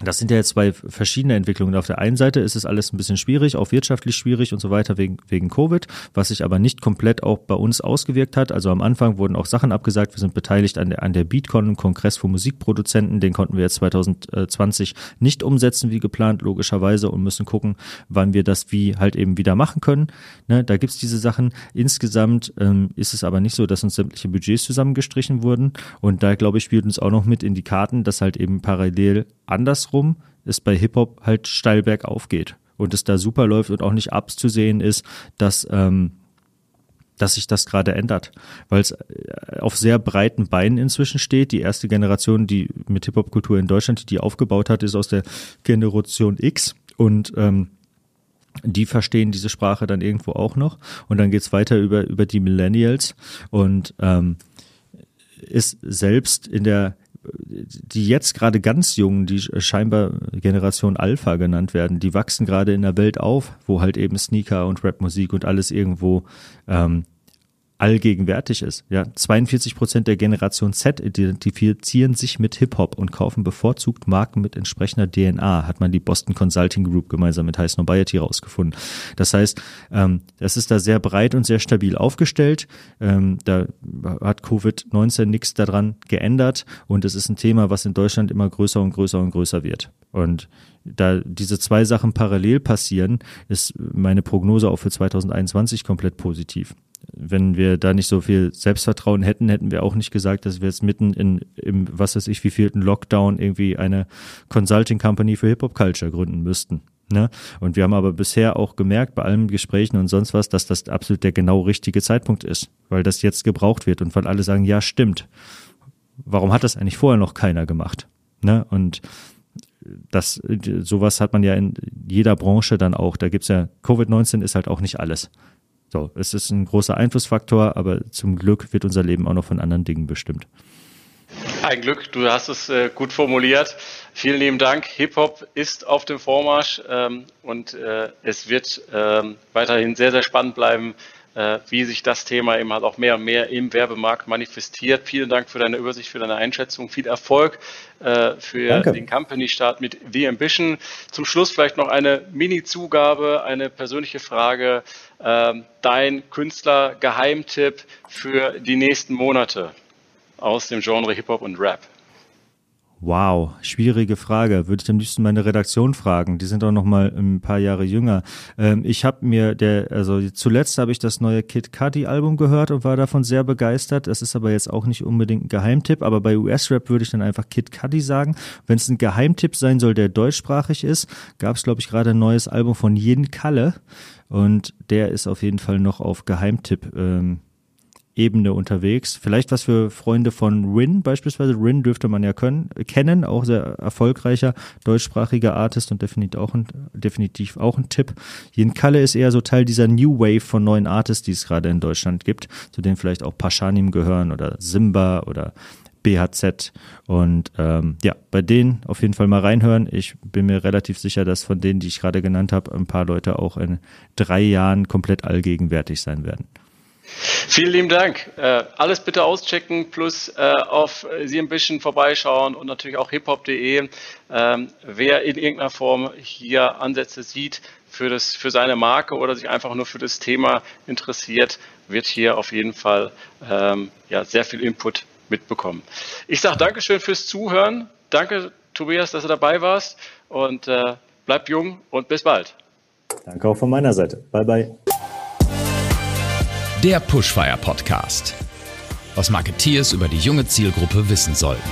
Das sind ja jetzt zwei verschiedene Entwicklungen. Auf der einen Seite ist es alles ein bisschen schwierig, auch wirtschaftlich schwierig und so weiter wegen, wegen Covid, was sich aber nicht komplett auch bei uns ausgewirkt hat. Also am Anfang wurden auch Sachen abgesagt. Wir sind beteiligt an der, an der Beatcon, Kongress für Musikproduzenten. Den konnten wir jetzt 2020 nicht umsetzen wie geplant, logischerweise, und müssen gucken, wann wir das wie halt eben wieder machen können. Ne, da gibt's diese Sachen. Insgesamt ähm, ist es aber nicht so, dass uns sämtliche Budgets zusammengestrichen wurden. Und da, glaube ich, spielt uns auch noch mit in die Karten, dass halt eben parallel andersrum es bei Hip-Hop halt steil bergauf geht und es da super läuft und auch nicht abzusehen ist, dass, ähm, dass sich das gerade ändert, weil es äh, auf sehr breiten Beinen inzwischen steht. Die erste Generation, die mit Hip-Hop-Kultur in Deutschland, die aufgebaut hat, ist aus der Generation X und ähm, die verstehen diese Sprache dann irgendwo auch noch und dann geht's weiter über, über die Millennials und ähm, ist selbst in der die jetzt gerade ganz jungen, die scheinbar Generation Alpha genannt werden, die wachsen gerade in der Welt auf, wo halt eben Sneaker und Rapmusik und alles irgendwo ähm, allgegenwärtig ist. Ja, 42 Prozent der Generation Z identifizieren sich mit Hip-Hop und kaufen bevorzugt Marken mit entsprechender DNA, hat man die Boston Consulting Group gemeinsam mit High Snobiety rausgefunden. Das heißt, ähm, das ist da sehr breit und sehr stabil aufgestellt. Ähm, da hat Covid-19 nichts daran geändert und es ist ein Thema, was in Deutschland immer größer und größer und größer wird. Und da diese zwei Sachen parallel passieren, ist meine Prognose auch für 2021 komplett positiv wenn wir da nicht so viel Selbstvertrauen hätten, hätten wir auch nicht gesagt, dass wir jetzt mitten in, im, was weiß ich, wie vielten Lockdown irgendwie eine Consulting Company für Hip-Hop Culture gründen müssten. Ne? Und wir haben aber bisher auch gemerkt, bei allen Gesprächen und sonst was, dass das absolut der genau richtige Zeitpunkt ist, weil das jetzt gebraucht wird und weil alle sagen, ja, stimmt. Warum hat das eigentlich vorher noch keiner gemacht? Ne? Und das, sowas hat man ja in jeder Branche dann auch. Da gibt's ja, Covid-19 ist halt auch nicht alles. So, es ist ein großer Einflussfaktor, aber zum Glück wird unser Leben auch noch von anderen Dingen bestimmt. Ein Glück, du hast es äh, gut formuliert. Vielen lieben Dank. Hip-Hop ist auf dem Vormarsch ähm, und äh, es wird ähm, weiterhin sehr, sehr spannend bleiben, wie sich das Thema eben halt auch mehr und mehr im Werbemarkt manifestiert. Vielen Dank für deine Übersicht, für deine Einschätzung. Viel Erfolg äh, für Danke. den Company-Start mit The Ambition. Zum Schluss vielleicht noch eine Mini-Zugabe, eine persönliche Frage. Ähm, dein Künstler-Geheimtipp für die nächsten Monate aus dem Genre Hip-Hop und Rap? Wow, schwierige Frage. Würde ich am liebsten meine Redaktion fragen. Die sind auch noch mal ein paar Jahre jünger. Ähm, ich habe mir der, also zuletzt habe ich das neue Kid Cudi Album gehört und war davon sehr begeistert. Das ist aber jetzt auch nicht unbedingt ein Geheimtipp. Aber bei US Rap würde ich dann einfach Kid Cudi sagen. Wenn es ein Geheimtipp sein soll, der deutschsprachig ist, gab es glaube ich gerade ein neues Album von Yin Kalle und der ist auf jeden Fall noch auf Geheimtipp. Ähm, Ebene unterwegs. Vielleicht was für Freunde von Rin beispielsweise. Rin dürfte man ja können, kennen, auch sehr erfolgreicher deutschsprachiger Artist und definitiv auch ein, definitiv auch ein Tipp. Jen Kalle ist eher so Teil dieser New Wave von neuen Artists, die es gerade in Deutschland gibt, zu denen vielleicht auch Paschanim gehören oder Simba oder BHZ. Und ähm, ja, bei denen auf jeden Fall mal reinhören. Ich bin mir relativ sicher, dass von denen, die ich gerade genannt habe, ein paar Leute auch in drei Jahren komplett allgegenwärtig sein werden. Vielen lieben Dank. Äh, alles bitte auschecken, plus äh, auf Sie ein bisschen vorbeischauen und natürlich auch hiphop.de. Ähm, wer in irgendeiner Form hier Ansätze sieht für, das, für seine Marke oder sich einfach nur für das Thema interessiert, wird hier auf jeden Fall ähm, ja, sehr viel Input mitbekommen. Ich sage Dankeschön fürs Zuhören. Danke, Tobias, dass du dabei warst und äh, bleib jung und bis bald. Danke auch von meiner Seite. Bye, bye. Der Pushfire Podcast. Was Marketeers über die junge Zielgruppe wissen sollten.